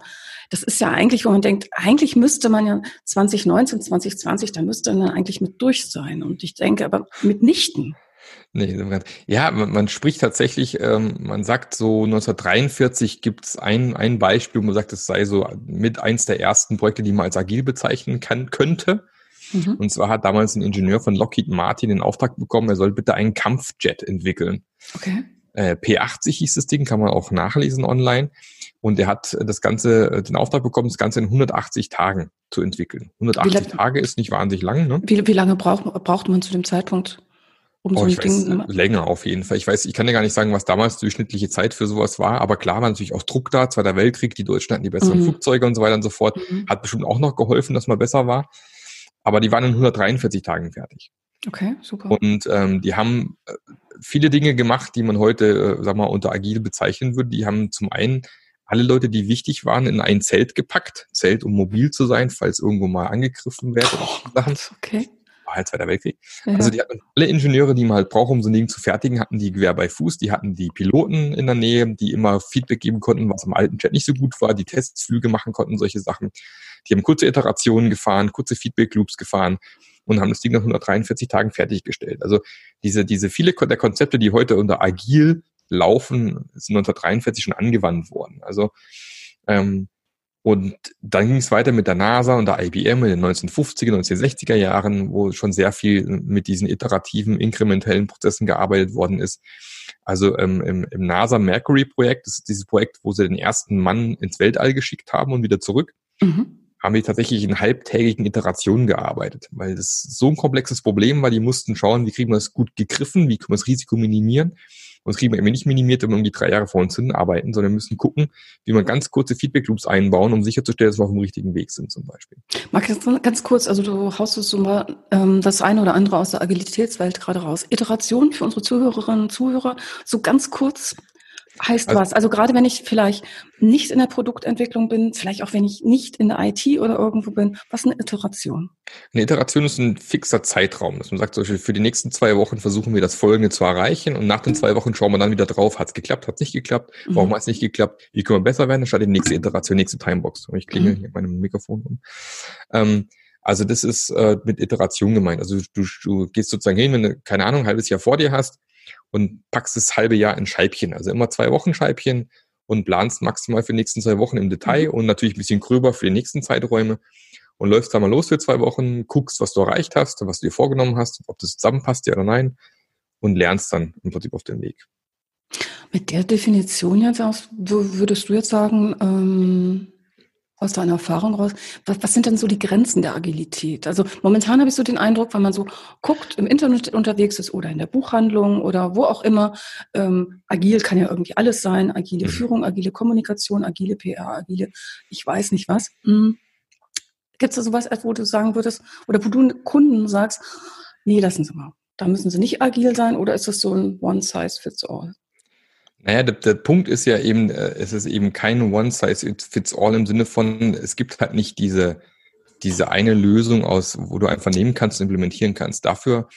das ist ja eigentlich, wo man denkt, eigentlich müsste man ja 2019, 2020, da müsste man eigentlich mit durch sein. Und ich denke aber mitnichten. Nee, ja, man, man spricht tatsächlich, ähm, man sagt so 1943 gibt es ein, ein Beispiel, wo man sagt, es sei so mit eins der ersten Projekte, die man als agil bezeichnen kann, könnte. Mhm. Und zwar hat damals ein Ingenieur von Lockheed Martin den Auftrag bekommen, er soll bitte einen Kampfjet entwickeln. Okay. Äh, P80 hieß das Ding, kann man auch nachlesen online. Und er hat das Ganze, äh, den Auftrag bekommen, das Ganze in 180 Tagen zu entwickeln. 180 Tage ist nicht wahnsinnig lang, ne? Wie, wie lange braucht, braucht man zu dem Zeitpunkt? Um oh, so ein Ding weiß, länger auf jeden Fall. Ich weiß, ich kann ja gar nicht sagen, was damals die durchschnittliche Zeit für sowas war, aber klar war natürlich auch Druck da, Zweiter Weltkrieg, die Deutschen hatten die besseren mhm. Flugzeuge und so weiter und so fort. Mhm. Hat bestimmt auch noch geholfen, dass man besser war. aber die waren in 143 Tagen fertig. Okay, super. Und ähm, die haben äh, viele Dinge gemacht, die man heute, äh, sag mal, unter agil bezeichnen würde. Die haben zum einen alle Leute, die wichtig waren, in ein Zelt gepackt. Zelt, um mobil zu sein, falls irgendwo mal angegriffen wird. Oh, okay. War halt Zweiter Weltkrieg. Ja. Also die hatten alle Ingenieure, die man halt braucht, um so ein Ding zu fertigen, hatten die Gewehr bei Fuß. Die hatten die Piloten in der Nähe, die immer Feedback geben konnten, was im alten Chat nicht so gut war, die Testflüge machen konnten, solche Sachen. Die haben kurze Iterationen gefahren, kurze Feedback-Loops gefahren und haben das Ding nach 143 Tagen fertiggestellt. Also diese, diese viele der Konzepte, die heute unter agil laufen, sind 1943 schon angewandt worden. Also ähm, und dann ging es weiter mit der NASA und der IBM in den 1950er, 1960er Jahren, wo schon sehr viel mit diesen iterativen, inkrementellen Prozessen gearbeitet worden ist. Also ähm, im, im NASA Mercury Projekt, das ist dieses Projekt, wo sie den ersten Mann ins Weltall geschickt haben und wieder zurück. Mhm haben die tatsächlich in halbtägigen Iterationen gearbeitet, weil das so ein komplexes Problem war, die mussten schauen, wie kriegen wir das gut gegriffen, wie können wir das Risiko minimieren. Und das kriegen wir eben nicht minimiert, wenn wir irgendwie drei Jahre vor uns hin arbeiten, sondern müssen gucken, wie wir ganz kurze Feedback-Loops einbauen, um sicherzustellen, dass wir auf dem richtigen Weg sind zum Beispiel. Marc, ganz kurz, also du haust so mal ähm, das eine oder andere aus der Agilitätswelt gerade raus. Iteration für unsere Zuhörerinnen und Zuhörer, so ganz kurz, heißt also, was? Also gerade wenn ich vielleicht nicht in der Produktentwicklung bin, vielleicht auch wenn ich nicht in der IT oder irgendwo bin, was ist eine Iteration? Eine Iteration ist ein fixer Zeitraum, dass man sagt, zum Beispiel für die nächsten zwei Wochen versuchen wir das Folgende zu erreichen und nach den zwei Wochen schauen wir dann wieder drauf, hat es geklappt, hat es nicht geklappt, warum mhm. hat es nicht geklappt, wie können wir besser werden, dann statt die nächste Iteration, nächste Timebox. Und ich klinge mhm. hier meinem Mikrofon um. Ähm, also das ist äh, mit Iteration gemeint. Also du, du gehst sozusagen hin, wenn du, keine Ahnung, ein halbes Jahr vor dir hast, und packst das halbe Jahr in Scheibchen. Also immer zwei Wochen Scheibchen und planst maximal für die nächsten zwei Wochen im Detail mhm. und natürlich ein bisschen gröber für die nächsten Zeiträume und läufst da mal los für zwei Wochen, guckst, was du erreicht hast, was du dir vorgenommen hast, ob das zusammenpasst, ja oder nein und lernst dann im Prinzip auf den Weg. Mit der Definition jetzt aus, würdest du jetzt sagen, ähm, aus deiner Erfahrung raus, was, was sind denn so die Grenzen der Agilität? Also momentan habe ich so den Eindruck, wenn man so guckt, im Internet unterwegs ist oder in der Buchhandlung oder wo auch immer, ähm, agil kann ja irgendwie alles sein, agile mhm. Führung, agile Kommunikation, agile PR, agile, ich weiß nicht was. Hm. Gibt es da sowas, wo du sagen würdest, oder wo du Kunden sagst, nee, lassen Sie mal, da müssen sie nicht agil sein oder ist das so ein One-Size-Fits-All? Naja, der, der Punkt ist ja eben, äh, es ist eben kein One-Size-Fits-All im Sinne von, es gibt halt nicht diese, diese eine Lösung aus, wo du einfach nehmen kannst und implementieren kannst. Dafür,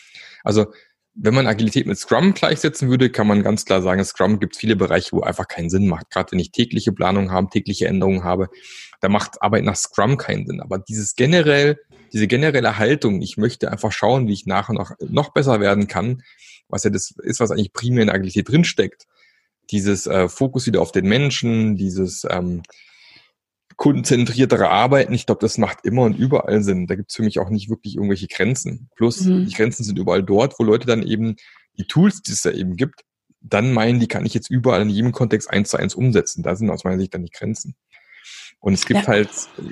also wenn man Agilität mit Scrum gleichsetzen würde, kann man ganz klar sagen, Scrum gibt viele Bereiche, wo einfach keinen Sinn macht. Gerade wenn ich tägliche Planung habe, tägliche Änderungen habe, da macht Arbeit nach Scrum keinen Sinn. Aber dieses generell, diese generelle Haltung, ich möchte einfach schauen, wie ich nach und nach noch besser werden kann, was ja das ist, was eigentlich primär in Agilität drinsteckt, dieses äh, Fokus wieder auf den Menschen, dieses ähm, kundenzentriertere Arbeiten, ich glaube, das macht immer und überall Sinn. Da gibt es für mich auch nicht wirklich irgendwelche Grenzen. Plus, mhm. die Grenzen sind überall dort, wo Leute dann eben die Tools, die es da eben gibt, dann meinen, die kann ich jetzt überall in jedem Kontext eins zu eins umsetzen. Da sind aus meiner Sicht dann die Grenzen. Und es gibt ja. halt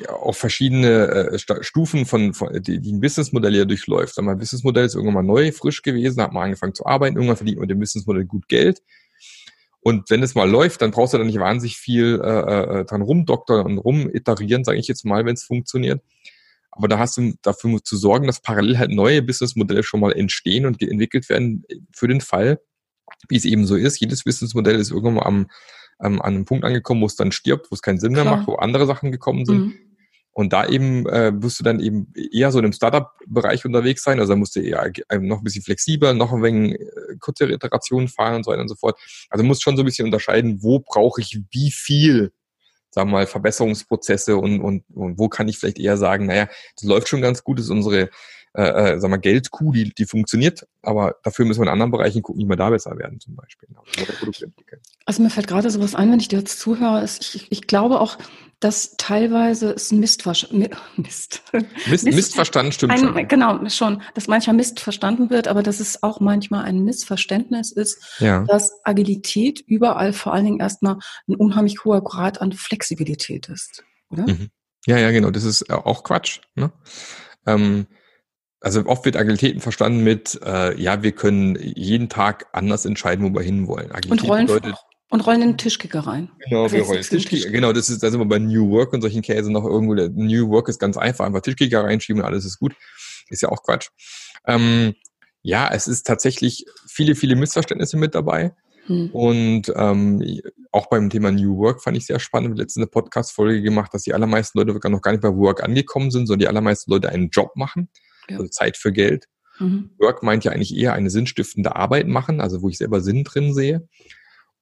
auch verschiedene äh, Stufen von, von die, die ein Businessmodell ja durchläuft. Sag mal, Businessmodell ist irgendwann mal neu, frisch gewesen, hat man angefangen zu arbeiten, irgendwann verdient man mit dem Businessmodell gut Geld. Und wenn es mal läuft, dann brauchst du da nicht wahnsinnig viel äh, äh, dran rumdoktern und rumiterieren, sage ich jetzt mal, wenn es funktioniert. Aber da hast du dafür zu sorgen, dass parallel halt neue Businessmodelle schon mal entstehen und entwickelt werden für den Fall, wie es eben so ist. Jedes Businessmodell ist irgendwann mal am, am, an einem Punkt angekommen, wo es dann stirbt, wo es keinen Sinn Klar. mehr macht, wo andere Sachen gekommen sind. Mhm. Und da eben äh, wirst du dann eben eher so in einem Startup-Bereich unterwegs sein. Also da musst du eher äh, noch ein bisschen flexibler, noch ein wenig äh, kürzere Iterationen fahren und so weiter und so fort. Also musst schon so ein bisschen unterscheiden, wo brauche ich wie viel, sagen wir mal, Verbesserungsprozesse und, und, und wo kann ich vielleicht eher sagen, naja, das läuft schon ganz gut, das ist unsere äh, äh, sag mal, Geldkuh, die, die funktioniert, aber dafür müssen wir in anderen Bereichen gucken, wie wir da besser werden zum Beispiel. Also mir fällt gerade sowas ein, wenn ich dir jetzt zuhöre, ist, ich, ich glaube auch, dass teilweise es Mistversch Mist. Mist. Mist, Missverstand stimmt ein, schon. Genau, schon, dass manchmal Mist verstanden wird, aber dass es auch manchmal ein Missverständnis ist, ja. dass Agilität überall vor allen Dingen erstmal ein unheimlich hoher Grad an Flexibilität ist, oder? Mhm. Ja, ja, genau, das ist auch Quatsch. Ne? Ähm, also oft wird Agilitäten verstanden mit, äh, ja, wir können jeden Tag anders entscheiden, wo wir hinwollen. Agilität und rollen, bedeutet, und rollen den Tischkicker rein. Genau, wir rollen Tischkicker. Genau, das ist, da sind wir bei New Work und solchen Käse noch irgendwo. Der New Work ist ganz einfach, einfach Tischkicker reinschieben und alles ist gut. ist ja auch Quatsch. Ähm, ja, es ist tatsächlich viele, viele Missverständnisse mit dabei. Hm. Und ähm, auch beim Thema New Work fand ich sehr spannend. Wir haben letztens eine Podcast-Folge gemacht, dass die allermeisten Leute noch gar nicht bei Work angekommen sind, sondern die allermeisten Leute einen Job machen, ja. also Zeit für Geld. Mhm. Work meint ja eigentlich eher eine sinnstiftende Arbeit machen, also wo ich selber Sinn drin sehe.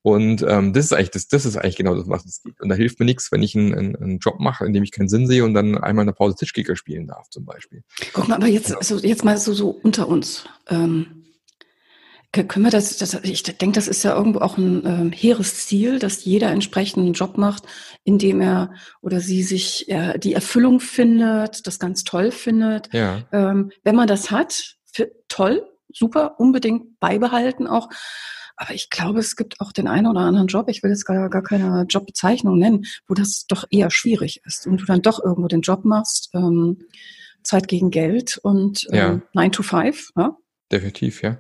Und ähm, das ist eigentlich das, das ist eigentlich genau das, was es gibt. Und da hilft mir nichts, wenn ich einen, einen, einen Job mache, in dem ich keinen Sinn sehe und dann einmal in der Pause Tischkicker spielen darf, zum Beispiel. Guck mal, aber jetzt, also jetzt mal so, so unter uns. Ähm, können wir das, das ich denke, das ist ja irgendwo auch ein ähm, hehres Ziel, dass jeder entsprechend einen Job macht, in dem er oder sie sich äh, die Erfüllung findet, das ganz toll findet. Ja. Ähm, wenn man das hat, für, toll, super, unbedingt beibehalten auch. Aber ich glaube, es gibt auch den einen oder anderen Job, ich will jetzt gar, gar keine Jobbezeichnung nennen, wo das doch eher schwierig ist und du dann doch irgendwo den Job machst, ähm, Zeit gegen Geld und ähm, ja. 9 to 5. Ja? Definitiv, ja.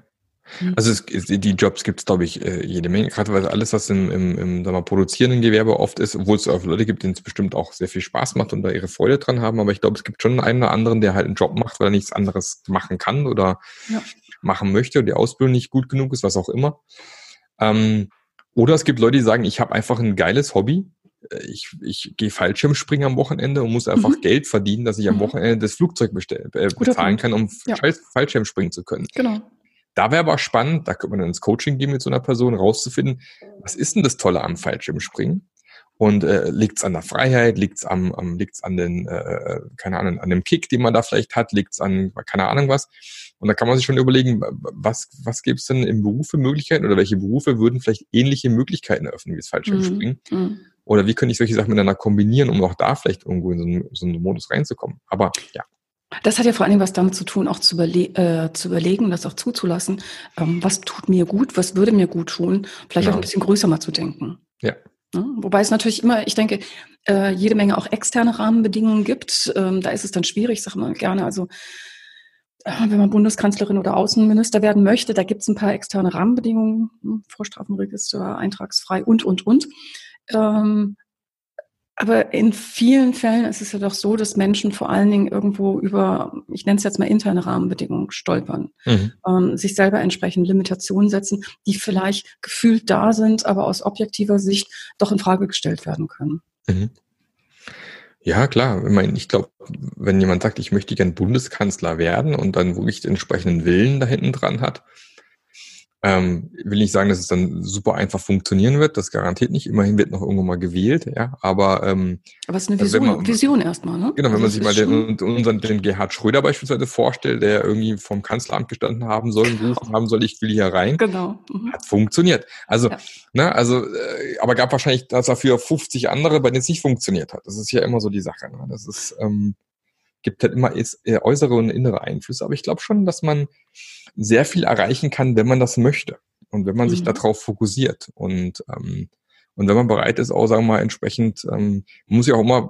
Mhm. Also es, die Jobs gibt es, glaube ich, äh, jede Menge, gerade weil alles, was im, im, im sagen wir, produzierenden Gewerbe oft ist, obwohl es auch Leute gibt, denen es bestimmt auch sehr viel Spaß macht und da ihre Freude dran haben, aber ich glaube, es gibt schon einen oder anderen, der halt einen Job macht, weil er nichts anderes machen kann oder ja. Machen möchte und die Ausbildung nicht gut genug ist, was auch immer. Ähm, oder es gibt Leute, die sagen, ich habe einfach ein geiles Hobby. Äh, ich, ich gehe Fallschirmspringen am Wochenende und muss einfach mhm. Geld verdienen, dass ich am mhm. Wochenende das Flugzeug bestell, äh, bezahlen kann, um ja. Fallschirm springen zu können. Genau. Da wäre aber spannend, da könnte man dann ins Coaching gehen mit so einer Person, rauszufinden, was ist denn das Tolle am Fallschirmspringen? Und äh, liegt es an der Freiheit, liegt es am, am liegt's an den, äh, keine Ahnung, an dem Kick, den man da vielleicht hat, liegt es an, keine Ahnung was. Und da kann man sich schon überlegen, was, was gibt es denn im Beruf für Möglichkeiten oder welche Berufe würden vielleicht ähnliche Möglichkeiten eröffnen wie das Fallschirmspringen? Mhm. mhm. Oder wie könnte ich solche Sachen miteinander kombinieren, um auch da vielleicht irgendwo in so einen, so einen Modus reinzukommen? Aber ja, das hat ja vor allen Dingen was damit zu tun, auch zu, überle äh, zu überlegen und das auch zuzulassen. Ähm, was tut mir gut? Was würde mir gut tun? Vielleicht genau. auch ein bisschen größer mal zu denken. Ja. ja. Wobei es natürlich immer, ich denke, äh, jede Menge auch externe Rahmenbedingungen gibt. Ähm, da ist es dann schwierig, sag mal gerne. Also wenn man Bundeskanzlerin oder Außenminister werden möchte, da gibt es ein paar externe Rahmenbedingungen, hm, Vorstrafenregister, eintragsfrei und, und, und. Ähm, aber in vielen Fällen ist es ja doch so, dass Menschen vor allen Dingen irgendwo über, ich nenne es jetzt mal interne Rahmenbedingungen stolpern, mhm. ähm, sich selber entsprechend Limitationen setzen, die vielleicht gefühlt da sind, aber aus objektiver Sicht doch in Frage gestellt werden können. Mhm. Ja, klar. Ich, meine, ich glaube, wenn jemand sagt, ich möchte gern Bundeskanzler werden und dann wirklich den entsprechenden Willen da hinten dran hat, ähm, will nicht sagen, dass es dann super einfach funktionieren wird, das garantiert nicht. Immerhin wird noch irgendwo mal gewählt, ja. Aber, ähm, aber es ist eine also Vision, man, Vision erstmal, ne? Genau, wenn also man sich mal den, unseren, den Gerhard Schröder beispielsweise vorstellt, der irgendwie vom Kanzleramt gestanden haben soll, genau. gerufen haben soll, ich will hier rein. Genau. Mhm. Hat funktioniert. Also, ja. ne, also, äh, aber gab wahrscheinlich dafür 50 andere, bei denen es nicht funktioniert hat. Das ist ja immer so die Sache. Ne? Das ist, ähm, gibt halt immer äh, äußere und innere Einflüsse. Aber ich glaube schon, dass man sehr viel erreichen kann, wenn man das möchte und wenn man mhm. sich darauf fokussiert und ähm, und wenn man bereit ist, auch sagen wir mal entsprechend, ähm, muss ich auch immer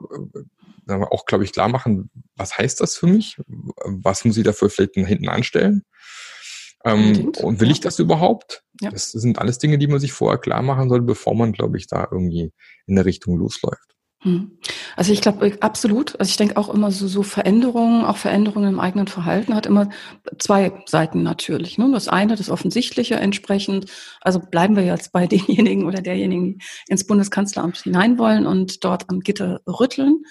äh, auch glaube ich klar machen, was heißt das für mich? Was muss ich dafür vielleicht hinten anstellen? Ähm, und will ich das überhaupt? Ja. Das sind alles Dinge, die man sich vorher klar machen soll, bevor man, glaube ich, da irgendwie in der Richtung losläuft. Hm. Also ich glaube absolut. Also ich denke auch immer so, so Veränderungen, auch Veränderungen im eigenen Verhalten hat immer zwei Seiten natürlich. Ne? Das eine, das Offensichtliche entsprechend. Also bleiben wir jetzt bei denjenigen oder derjenigen, die ins Bundeskanzleramt hinein wollen und dort am Gitter rütteln.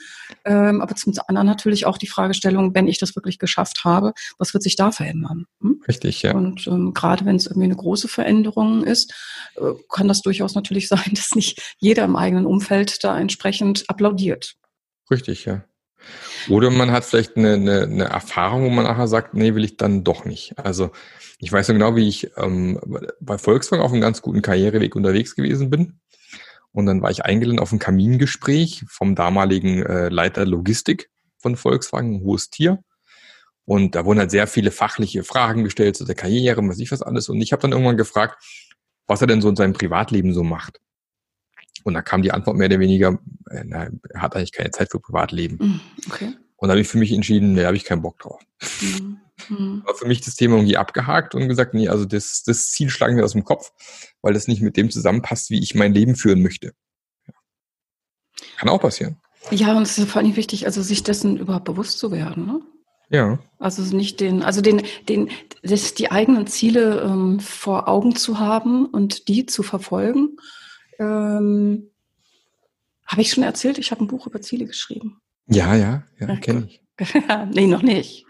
Ähm, aber zum anderen natürlich auch die Fragestellung, wenn ich das wirklich geschafft habe, was wird sich da verändern? Hm? Richtig, ja. Und ähm, gerade wenn es irgendwie eine große Veränderung ist, äh, kann das durchaus natürlich sein, dass nicht jeder im eigenen Umfeld da entsprechend applaudiert. Richtig, ja. Oder man hat vielleicht eine, eine, eine Erfahrung, wo man nachher sagt, nee, will ich dann doch nicht. Also ich weiß so genau, wie ich ähm, bei Volkswagen auf einem ganz guten Karriereweg unterwegs gewesen bin. Und dann war ich eingeladen auf ein Kamingespräch vom damaligen äh, Leiter Logistik von Volkswagen, ein hohes Tier. Und da wurden halt sehr viele fachliche Fragen gestellt zu der Karriere, was ich was alles. Und ich habe dann irgendwann gefragt, was er denn so in seinem Privatleben so macht. Und da kam die Antwort mehr oder weniger, äh, na, er hat eigentlich keine Zeit für Privatleben. Mm, okay. Und da habe ich für mich entschieden, da habe ich keinen Bock drauf. Mhm. Mhm. War für mich das Thema irgendwie abgehakt und gesagt, nee, also das, das Ziel schlagen wir aus dem Kopf, weil das nicht mit dem zusammenpasst, wie ich mein Leben führen möchte. Ja. Kann auch passieren. Ja, und es ist vor allem wichtig, also sich dessen überhaupt bewusst zu werden. Ne? Ja. Also nicht den, also den, den, das, die eigenen Ziele ähm, vor Augen zu haben und die zu verfolgen. Ähm, habe ich schon erzählt, ich habe ein Buch über Ziele geschrieben. Ja, ja, ja, kenne ich. nee, noch nicht.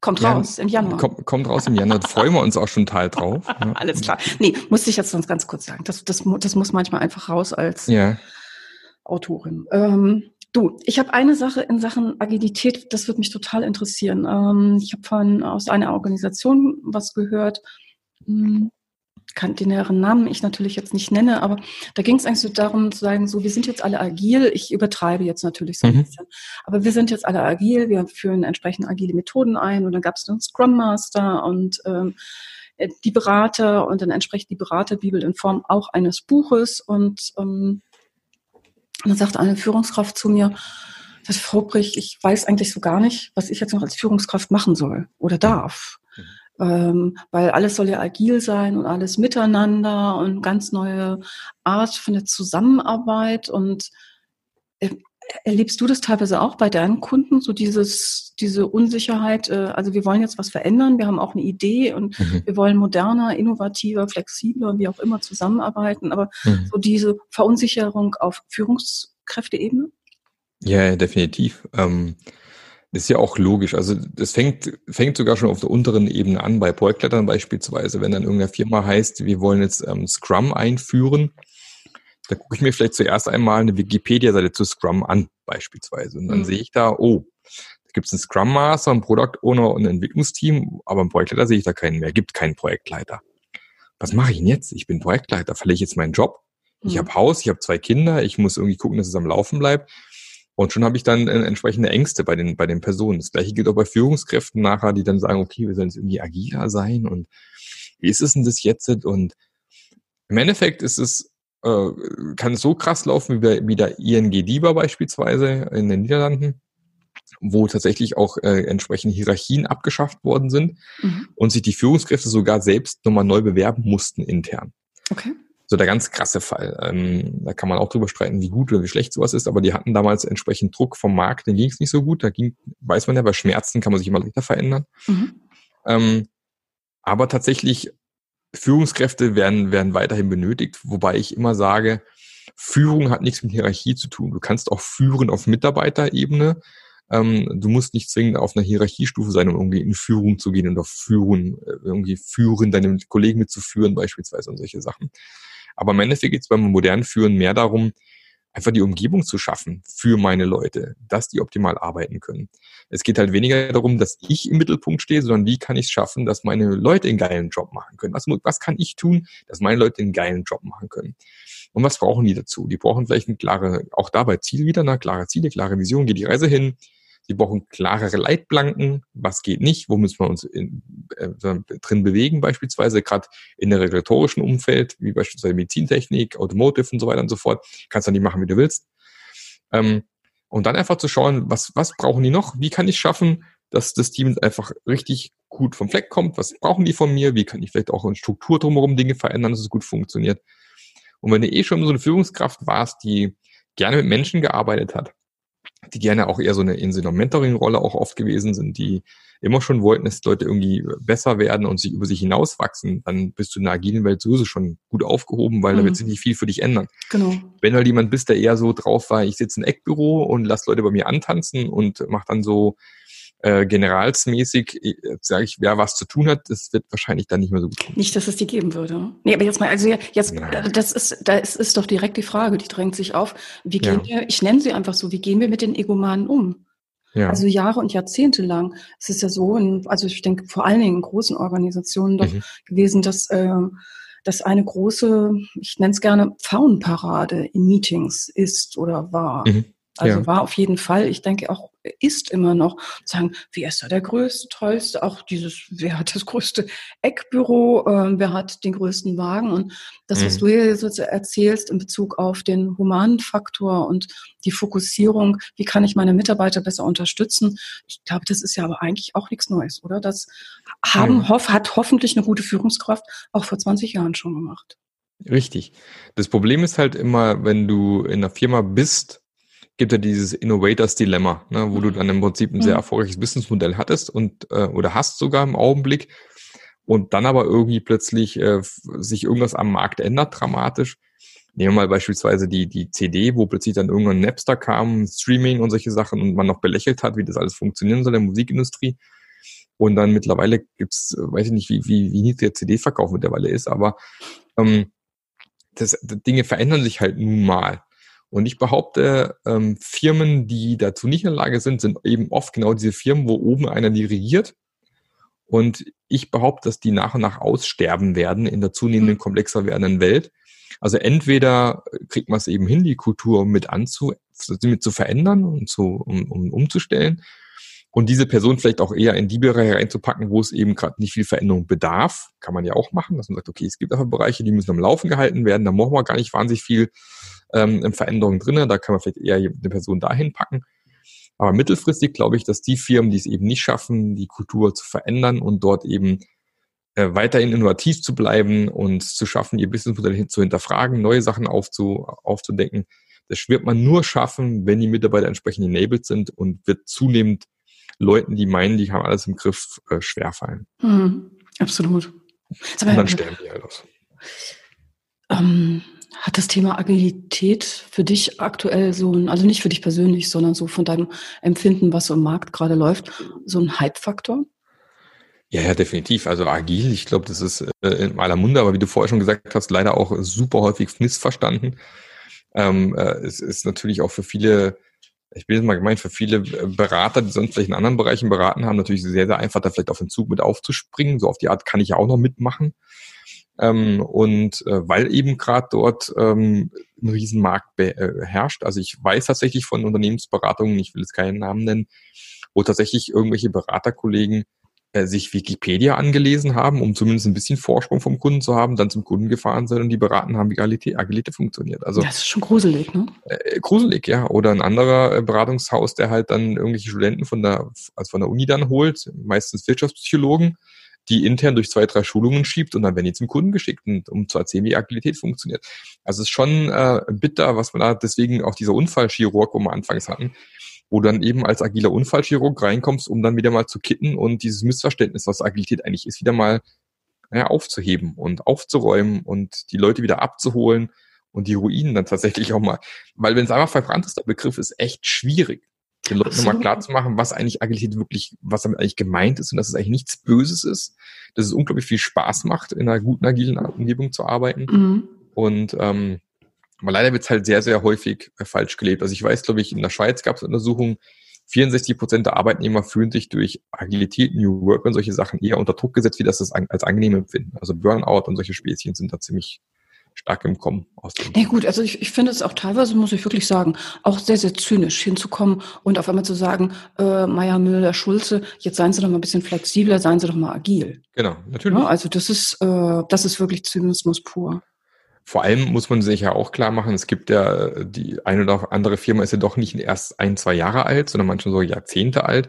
Kommt ja, raus im Januar. Kommt, kommt raus im Januar. Da freuen wir uns auch schon total drauf. Ja. Alles klar. Nee, musste ich jetzt sonst ganz kurz sagen. Das, das, das muss manchmal einfach raus als ja. Autorin. Ähm, du, ich habe eine Sache in Sachen Agilität, das würde mich total interessieren. Ähm, ich habe von aus einer Organisation was gehört. Hm, kann den näheren Namen ich natürlich jetzt nicht nenne, aber da ging es eigentlich so darum zu sagen, so wir sind jetzt alle agil. Ich übertreibe jetzt natürlich so ein mhm. bisschen, aber wir sind jetzt alle agil. Wir führen entsprechend agile Methoden ein und dann gab es einen Scrum Master und ähm, äh, die Berater und dann entsprechend die Beraterbibel in Form auch eines Buches und ähm, dann sagte eine Führungskraft zu mir, das Frau Brich, ich weiß eigentlich so gar nicht, was ich jetzt noch als Führungskraft machen soll oder darf ähm, weil alles soll ja agil sein und alles miteinander und ganz neue Art von der Zusammenarbeit und äh, Erlebst du das teilweise auch bei deinen Kunden, so dieses, diese Unsicherheit? Äh, also wir wollen jetzt was verändern, wir haben auch eine Idee und mhm. wir wollen moderner, innovativer, flexibler, wie auch immer zusammenarbeiten, aber mhm. so diese Verunsicherung auf Führungskräfteebene? Ja, definitiv. Ähm, ist ja auch logisch. Also das fängt, fängt sogar schon auf der unteren Ebene an, bei Projektleitern beispielsweise, wenn dann irgendeine Firma heißt, wir wollen jetzt ähm, Scrum einführen, da gucke ich mir vielleicht zuerst einmal eine Wikipedia-Seite zu Scrum an, beispielsweise. Und dann mhm. sehe ich da, oh, da gibt es einen Scrum Master, einen Product Owner und ein Entwicklungsteam, aber einen Projektleiter sehe ich da keinen mehr, gibt keinen Projektleiter. Was mache ich denn jetzt? Ich bin Projektleiter, verliere ich jetzt meinen Job? Ich mhm. habe Haus, ich habe zwei Kinder, ich muss irgendwie gucken, dass es am Laufen bleibt. Und schon habe ich dann äh, entsprechende Ängste bei den, bei den Personen. Das gleiche gilt auch bei Führungskräften nachher, die dann sagen, okay, wir sollen jetzt irgendwie agiler sein und wie ist es denn das jetzt? Und im Endeffekt ist es, äh, kann es so krass laufen wie, bei, wie der ING DIBA beispielsweise in den Niederlanden, wo tatsächlich auch äh, entsprechende Hierarchien abgeschafft worden sind mhm. und sich die Führungskräfte sogar selbst nochmal neu bewerben mussten intern. Okay so der ganz krasse Fall. Ähm, da kann man auch drüber streiten, wie gut oder wie schlecht sowas ist, aber die hatten damals entsprechend Druck vom Markt, den ging es nicht so gut. Da ging, weiß man ja, bei Schmerzen kann man sich immer leichter verändern. Mhm. Ähm, aber tatsächlich, Führungskräfte werden, werden weiterhin benötigt, wobei ich immer sage, Führung hat nichts mit Hierarchie zu tun. Du kannst auch führen auf Mitarbeiterebene. Ähm, du musst nicht zwingend auf einer Hierarchiestufe sein, um irgendwie in Führung zu gehen und auf Führen, äh, irgendwie führen, deine Kollegen mitzuführen beispielsweise und solche Sachen. Aber im Endeffekt geht es beim modernen Führen mehr darum, einfach die Umgebung zu schaffen für meine Leute, dass die optimal arbeiten können. Es geht halt weniger darum, dass ich im Mittelpunkt stehe, sondern wie kann ich es schaffen, dass meine Leute einen geilen Job machen können. Was, was kann ich tun, dass meine Leute einen geilen Job machen können? Und was brauchen die dazu? Die brauchen vielleicht eine klare, auch dabei Ziel wieder, eine klare Ziele, klare Vision, geht die Reise hin, Sie brauchen klarere Leitplanken, was geht nicht, wo müssen wir uns in, äh, drin bewegen, beispielsweise gerade in der regulatorischen Umfeld, wie beispielsweise Medizintechnik, Automotive und so weiter und so fort. Kannst du nicht machen, wie du willst. Ähm, und dann einfach zu schauen, was, was brauchen die noch? Wie kann ich schaffen, dass das Team einfach richtig gut vom Fleck kommt? Was brauchen die von mir? Wie kann ich vielleicht auch in Struktur drumherum Dinge verändern, dass es gut funktioniert? Und wenn du eh schon so eine Führungskraft warst, die gerne mit Menschen gearbeitet hat, die gerne auch eher so eine in so einer Mentoring-Rolle auch oft gewesen sind, die immer schon wollten, dass Leute irgendwie besser werden und sich über sich hinauswachsen, dann bist du in der agilen Welt sowieso schon gut aufgehoben, weil mhm. da wird sich nicht viel für dich ändern. Genau. Wenn du halt jemand bist, der eher so drauf war, ich sitze im Eckbüro und lass Leute bei mir antanzen und mach dann so äh, generalsmäßig, äh, sage ich, wer was zu tun hat, das wird wahrscheinlich dann nicht mehr so gut. Nicht, dass es die geben würde. Nee, aber jetzt mal, also jetzt, ja. das ist, da ist, ist doch direkt die Frage, die drängt sich auf. Wie gehen ja. wir, ich nenne sie einfach so, wie gehen wir mit den Egomanen um? Ja. Also Jahre und Jahrzehnte lang. Es ist ja so, in, also ich denke vor allen Dingen in großen Organisationen doch mhm. gewesen, dass äh, dass eine große, ich nenne es gerne Pfauenparade in Meetings ist oder war. Mhm. Also ja. war auf jeden Fall, ich denke auch, ist immer noch, sagen, wer ist da der größte, tollste, auch dieses, wer hat das größte Eckbüro, äh, wer hat den größten Wagen und das, was mhm. du hier so erzählst in Bezug auf den humanen Faktor und die Fokussierung, wie kann ich meine Mitarbeiter besser unterstützen, ich glaube, das ist ja aber eigentlich auch nichts Neues, oder? Das haben, ja. hoff, hat hoffentlich eine gute Führungskraft auch vor 20 Jahren schon gemacht. Richtig. Das Problem ist halt immer, wenn du in einer Firma bist, gibt ja dieses Innovators Dilemma, ne, wo du dann im Prinzip ein sehr Mhm. erfolgreiches Businessmodell hattest und äh, oder hast sogar im Augenblick und dann aber irgendwie plötzlich äh, sich irgendwas am Markt ändert dramatisch. Nehmen wir mal beispielsweise die, die CD, wo plötzlich dann irgendwann Napster kam, Streaming und solche Sachen und man noch belächelt hat, wie das alles funktionieren soll in der Musikindustrie. Und dann mittlerweile gibt's, äh, weiß ich nicht, wie, wie, wie niedrig der CD-Verkauf mittlerweile ist, aber ähm, das, das Dinge verändern sich halt nun mal. Und ich behaupte, ähm, Firmen, die dazu nicht in der Lage sind, sind eben oft genau diese Firmen, wo oben einer dirigiert. Und ich behaupte, dass die nach und nach aussterben werden in der zunehmenden komplexer werdenden Welt. Also entweder kriegt man es eben hin, die Kultur mit anzu, mit zu verändern und zu, um, um umzustellen. Und diese Person vielleicht auch eher in die Bereiche reinzupacken, wo es eben gerade nicht viel Veränderung bedarf. Kann man ja auch machen, dass man sagt, okay, es gibt einfach Bereiche, die müssen am Laufen gehalten werden. Da brauchen wir gar nicht wahnsinnig viel ähm, Veränderung drinne. Da kann man vielleicht eher eine Person dahin packen. Aber mittelfristig glaube ich, dass die Firmen, die es eben nicht schaffen, die Kultur zu verändern und dort eben äh, weiterhin innovativ zu bleiben und zu schaffen, ihr Businessmodell zu hinterfragen, neue Sachen aufzu, aufzudecken, das wird man nur schaffen, wenn die Mitarbeiter entsprechend enabled sind und wird zunehmend Leuten, die meinen, die haben alles im Griff, äh, schwerfallen. Mhm. Absolut. Sag Und dann sterben die halt aus. ähm, hat das Thema Agilität für dich aktuell so ein, also nicht für dich persönlich, sondern so von deinem Empfinden, was so im Markt gerade läuft, so ein Hype-Faktor? Ja, ja, definitiv. Also agil, ich glaube, das ist äh, in aller Munde, aber wie du vorher schon gesagt hast, leider auch super häufig missverstanden. Ähm, äh, es ist natürlich auch für viele, ich bin jetzt mal gemeint, für viele äh, Berater, die sonst vielleicht in anderen Bereichen beraten haben, natürlich sehr, sehr einfach, da vielleicht auf den Zug mit aufzuspringen. So auf die Art kann ich ja auch noch mitmachen. Ähm, und äh, weil eben gerade dort ähm, ein Riesenmarkt äh, herrscht. Also ich weiß tatsächlich von Unternehmensberatungen, ich will jetzt keinen Namen nennen, wo tatsächlich irgendwelche Beraterkollegen äh, sich Wikipedia angelesen haben, um zumindest ein bisschen Vorsprung vom Kunden zu haben, dann zum Kunden gefahren sind und die beraten haben, wie Agilität, Agilität funktioniert. Also das ist schon gruselig, ne? äh, gruselig, ja. Oder ein anderer äh, Beratungshaus, der halt dann irgendwelche Studenten von der, also von der Uni dann holt, meistens Wirtschaftspsychologen, die intern durch zwei, drei Schulungen schiebt und dann werden die zum Kunden geschickt, und, um zu erzählen, wie Agilität funktioniert. Also es ist schon äh, bitter, was man da, deswegen auch dieser Unfallchirurg, wo wir anfangs hatten, wo du dann eben als agiler Unfallchirurg reinkommst, um dann wieder mal zu kitten und dieses Missverständnis, was Agilität eigentlich ist, wieder mal ja, aufzuheben und aufzuräumen und die Leute wieder abzuholen und die Ruinen dann tatsächlich auch mal, weil wenn es einfach verbrannt ist, der Begriff ist echt schwierig, den Leuten nochmal klar zu machen, was eigentlich Agilität wirklich, was damit eigentlich gemeint ist und dass es eigentlich nichts Böses ist, dass es unglaublich viel Spaß macht, in einer guten agilen Umgebung zu arbeiten. Mhm. und ähm, aber leider wird es halt sehr, sehr häufig äh, falsch gelebt. Also ich weiß, glaube ich, in der Schweiz gab es Untersuchungen, 64 Prozent der Arbeitnehmer fühlen sich durch Agilität, New Work und solche Sachen eher unter Druck gesetzt, wie das das an- als angenehm empfinden. Also Burnout und solche Späßchen sind da ziemlich stark im Kommen aus dem. Nee, gut, also ich, ich finde es auch teilweise, muss ich wirklich sagen, auch sehr, sehr zynisch hinzukommen und auf einmal zu sagen, äh, Meier, Müller, Schulze, jetzt seien Sie doch mal ein bisschen flexibler, seien Sie doch mal agil. Genau, natürlich. Ja, also das ist, äh, das ist wirklich Zynismus pur. Vor allem muss man sich ja auch klar machen, es gibt ja die eine oder andere Firma ist ja doch nicht erst ein, zwei Jahre alt, sondern manchmal so Jahrzehnte alt.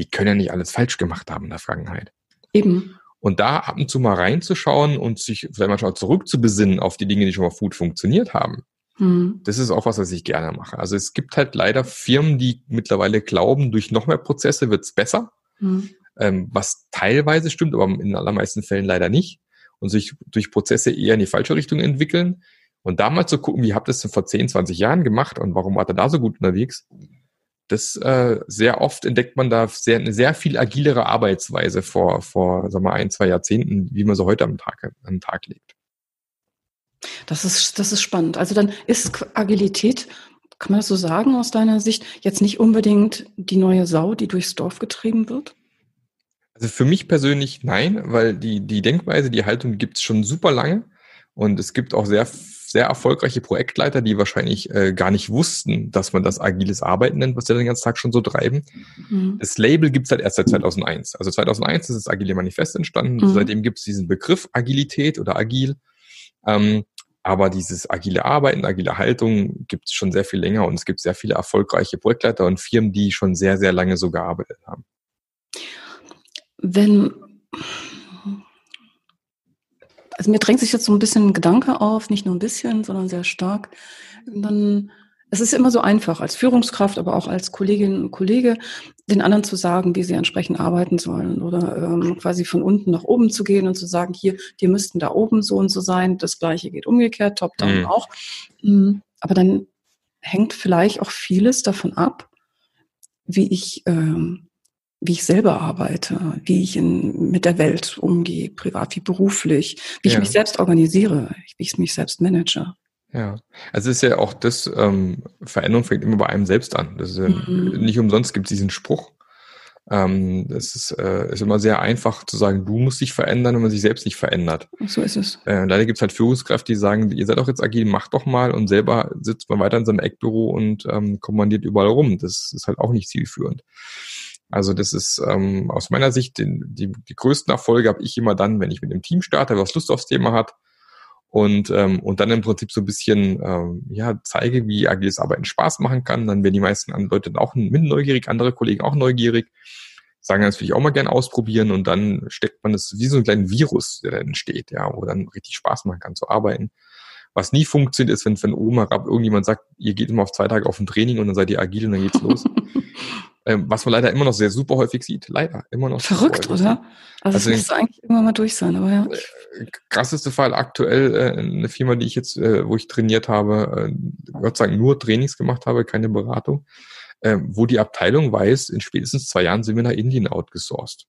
Die können ja nicht alles falsch gemacht haben in der Vergangenheit. Eben. Und da ab und zu mal reinzuschauen und sich vielleicht manchmal zurückzubesinnen auf die Dinge, die schon mal gut funktioniert haben, Hm. das ist auch was, was ich gerne mache. Also es gibt halt leider Firmen, die mittlerweile glauben, durch noch mehr Prozesse wird's besser, Hm. ähm, was teilweise stimmt, aber in allermeisten Fällen leider nicht. Und sich durch Prozesse eher in die falsche Richtung entwickeln. Und da mal zu gucken, wie habt ihr es denn vor 10, 20 Jahren gemacht und warum wart ihr da so gut unterwegs? Das äh, sehr oft entdeckt man da sehr, eine sehr viel agilere Arbeitsweise vor, vor sag mal, ein, zwei Jahrzehnten, wie man so heute am Tag, den Tag legt. Das ist, das ist spannend. Also dann ist Agilität, kann man das so sagen aus deiner Sicht, jetzt nicht unbedingt die neue Sau, die durchs Dorf getrieben wird? Also für mich persönlich nein, weil die, die Denkweise, die Haltung gibt's schon super lange und es gibt auch sehr, sehr erfolgreiche Projektleiter, die wahrscheinlich äh, gar nicht wussten, dass man das agiles Arbeiten nennt, was sie den ganzen Tag schon so treiben. Hm. Das Label gibt's halt erst seit 2001. Also 2001 ist das Agile Manifest entstanden. Mhm. Seitdem gibt's diesen Begriff Agilität oder Agil. Ähm, aber dieses agile Arbeiten, agile Haltung gibt's schon sehr viel länger und es gibt sehr viele erfolgreiche Projektleiter und Firmen, die schon sehr, sehr lange so gearbeitet haben. Wenn, also mir drängt sich jetzt so ein bisschen ein Gedanke auf, nicht nur ein bisschen, sondern sehr stark. Dann es ist immer so einfach, als Führungskraft, aber auch als Kollegin und Kollege, den anderen zu sagen, wie sie entsprechend arbeiten sollen oder ähm, quasi von unten nach oben zu gehen und zu sagen, hier, die müssten da oben so und so sein. Das Gleiche geht umgekehrt, top-down mhm. auch. Mhm. Aber dann hängt vielleicht auch vieles davon ab, wie ich, ähm, wie ich selber arbeite, wie ich in, mit der Welt umgehe, privat wie beruflich, wie ja. ich mich selbst organisiere, wie ich mich selbst manage. Ja, also es ist ja auch das, ähm, Veränderung fängt immer bei einem selbst an. Das ist ja, mhm. nicht umsonst gibt es diesen Spruch. Ähm, das ist, äh, ist immer sehr einfach zu sagen, du musst dich verändern, wenn man sich selbst nicht verändert. So ist es. Äh, leider gibt es halt Führungskräfte, die sagen, ihr seid doch jetzt agil, macht doch mal und selber sitzt man weiter in seinem Eckbüro und ähm, kommandiert überall rum. Das ist halt auch nicht zielführend. Also das ist ähm, aus meiner Sicht den, die, die größten Erfolge habe ich immer dann, wenn ich mit dem Team starte, was Lust aufs Thema hat, und, ähm, und dann im Prinzip so ein bisschen ähm, ja, zeige, wie agiles Arbeiten Spaß machen kann. Dann werden die meisten Leute dann auch mit neugierig, andere Kollegen auch neugierig, sagen das will ich auch mal gern ausprobieren und dann steckt man das wie so ein kleinen Virus, der da entsteht, ja, wo dann richtig Spaß machen kann zu arbeiten. Was nie funktioniert, ist, wenn von oben herab irgendjemand sagt, ihr geht immer auf zwei Tage auf ein Training und dann seid ihr agil und dann geht's los. ähm, was man leider immer noch sehr super häufig sieht. Leider, immer noch. Verrückt, oder? Also, also das müsste eigentlich irgendwann mal durch sein, aber ja. Äh, krasseste Fall aktuell, äh, eine Firma, die ich jetzt, äh, wo ich trainiert habe, äh, Gott sei Dank nur Trainings gemacht habe, keine Beratung, äh, wo die Abteilung weiß, in spätestens zwei Jahren sind wir nach Indien outgesourced.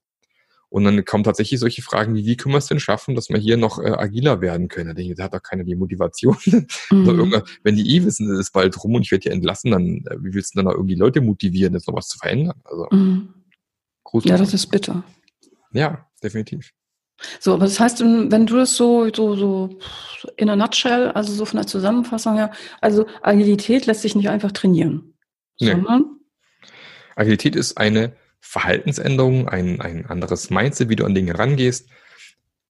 Und dann kommen tatsächlich solche Fragen wie, wie können wir es denn schaffen, dass wir hier noch äh, agiler werden können? Da denke ich, da hat doch keiner die Motivation. Mhm. wenn die eh wissen, es ist bald rum und ich werde hier entlassen, dann äh, wie willst du dann noch irgendwie Leute motivieren, jetzt noch was zu verändern? Also, mhm. Ja, das ist bitter. Ja, definitiv. So, aber das heißt, wenn du das so, so, so in a nutshell, also so von der Zusammenfassung her, also Agilität lässt sich nicht einfach trainieren, nee. sondern Agilität ist eine Verhaltensänderung, ein, ein anderes Mindset, wie du an Dinge rangehst.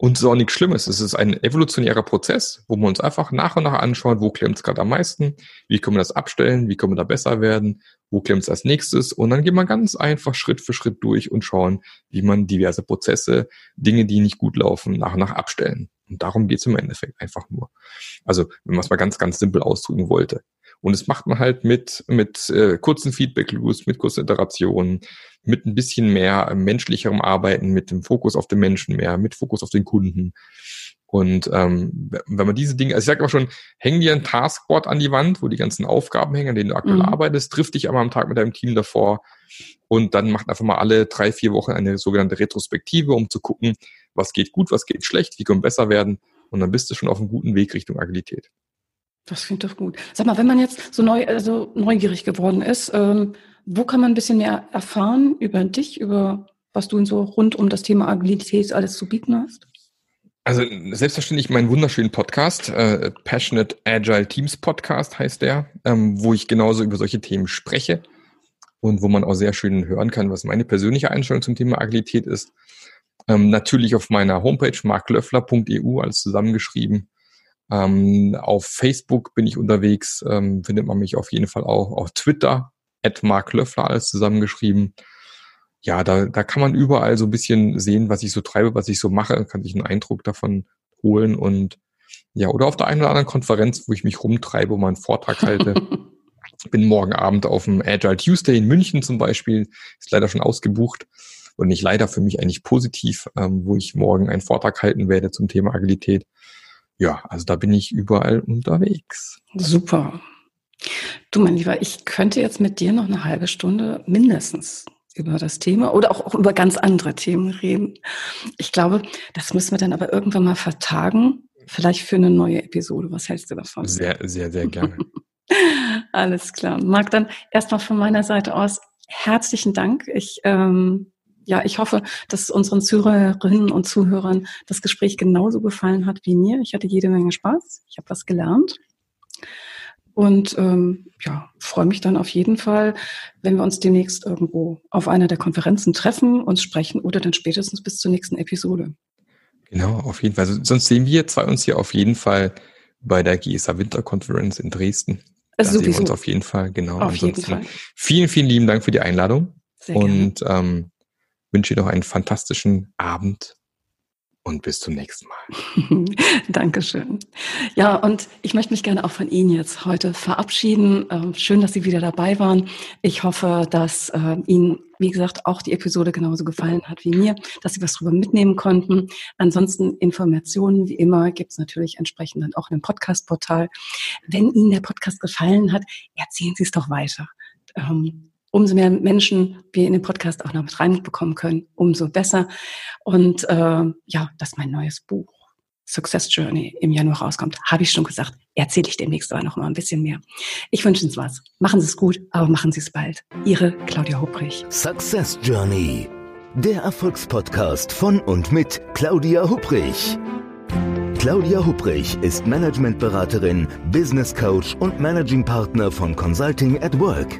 Und es ist auch nichts Schlimmes. Es ist ein evolutionärer Prozess, wo wir uns einfach nach und nach anschauen, wo klemmt es gerade am meisten, wie können wir das abstellen, wie können wir da besser werden, wo klemmt es als nächstes. Und dann geht man ganz einfach Schritt für Schritt durch und schauen, wie man diverse Prozesse, Dinge, die nicht gut laufen, nach und nach abstellen. Und darum geht es im Endeffekt einfach nur. Also, wenn man es mal ganz, ganz simpel ausdrücken wollte. Und das macht man halt mit, mit äh, kurzen Feedback-Loops, mit kurzen Iterationen, mit ein bisschen mehr menschlicherem Arbeiten, mit dem Fokus auf den Menschen mehr, mit Fokus auf den Kunden. Und ähm, wenn man diese Dinge, also ich sage immer schon, häng dir ein Taskboard an die Wand, wo die ganzen Aufgaben hängen, an denen du aktuell mhm. arbeitest, triff dich einmal am Tag mit deinem Team davor und dann macht einfach mal alle drei, vier Wochen eine sogenannte Retrospektive, um zu gucken, was geht gut, was geht schlecht, wie können wir besser werden. Und dann bist du schon auf einem guten Weg Richtung Agilität. Das klingt doch gut. Sag mal, wenn man jetzt so neu, also neugierig geworden ist, ähm, wo kann man ein bisschen mehr erfahren über dich, über was du so rund um das Thema Agilität alles zu bieten hast? Also selbstverständlich meinen wunderschönen Podcast, äh, Passionate Agile Teams Podcast heißt der, ähm, wo ich genauso über solche Themen spreche und wo man auch sehr schön hören kann, was meine persönliche Einstellung zum Thema Agilität ist. Ähm, natürlich auf meiner Homepage marklöffler.eu, alles zusammengeschrieben. Ähm, auf Facebook bin ich unterwegs, ähm, findet man mich auf jeden Fall auch. Auf Twitter, at Mark Löffler, alles zusammengeschrieben. Ja, da, da kann man überall so ein bisschen sehen, was ich so treibe, was ich so mache, kann sich einen Eindruck davon holen und ja, oder auf der einen oder anderen Konferenz, wo ich mich rumtreibe und mal einen Vortrag halte. bin morgen Abend auf dem Agile Tuesday in München zum Beispiel, ist leider schon ausgebucht und nicht leider für mich eigentlich positiv, ähm, wo ich morgen einen Vortrag halten werde zum Thema Agilität ja, also da bin ich überall unterwegs. Super. Du, mein Lieber, ich könnte jetzt mit dir noch eine halbe Stunde mindestens über das Thema oder auch, auch über ganz andere Themen reden. Ich glaube, das müssen wir dann aber irgendwann mal vertagen, vielleicht für eine neue Episode. Was hältst du davon? Sehr, sehr, sehr gerne. Alles klar. Marc, dann erstmal von meiner Seite aus herzlichen Dank. Ich ähm, ja, ich hoffe, dass unseren Zuhörerinnen und Zuhörern das Gespräch genauso gefallen hat wie mir. Ich hatte jede Menge Spaß. Ich habe was gelernt. Und ähm, ja, freue mich dann auf jeden Fall, wenn wir uns demnächst irgendwo auf einer der Konferenzen treffen, uns sprechen oder dann spätestens bis zur nächsten Episode. Genau, auf jeden Fall. Also, sonst sehen wir zwei uns hier auf jeden Fall bei der GESA Winterkonferenz in Dresden. Also da sehen wir uns auf jeden Fall, genau. Auf Ansonsten jeden Fall. Vielen, vielen lieben Dank für die Einladung. Sehr und ähm, wünsche dir noch einen fantastischen Abend und bis zum nächsten Mal. Dankeschön. Ja, und ich möchte mich gerne auch von Ihnen jetzt heute verabschieden. Ähm, schön, dass Sie wieder dabei waren. Ich hoffe, dass äh, Ihnen, wie gesagt, auch die Episode genauso gefallen hat wie mir, dass Sie was darüber mitnehmen konnten. Ansonsten Informationen, wie immer, gibt es natürlich entsprechend dann auch in dem Podcast-Portal. Wenn Ihnen der Podcast gefallen hat, erzählen Sie es doch weiter. Umso mehr Menschen wir in den Podcast auch noch mit reinbekommen können, umso besser. Und äh, ja, dass mein neues Buch Success Journey im Januar rauskommt, habe ich schon gesagt, erzähle ich demnächst aber noch mal ein bisschen mehr. Ich wünsche Ihnen was. Machen Sie es gut, aber machen Sie es bald. Ihre Claudia Hubrich. Success Journey, der Erfolgspodcast von und mit Claudia Hubrich. Claudia Hubrich ist Managementberaterin, Business Coach und Managing Partner von Consulting at Work.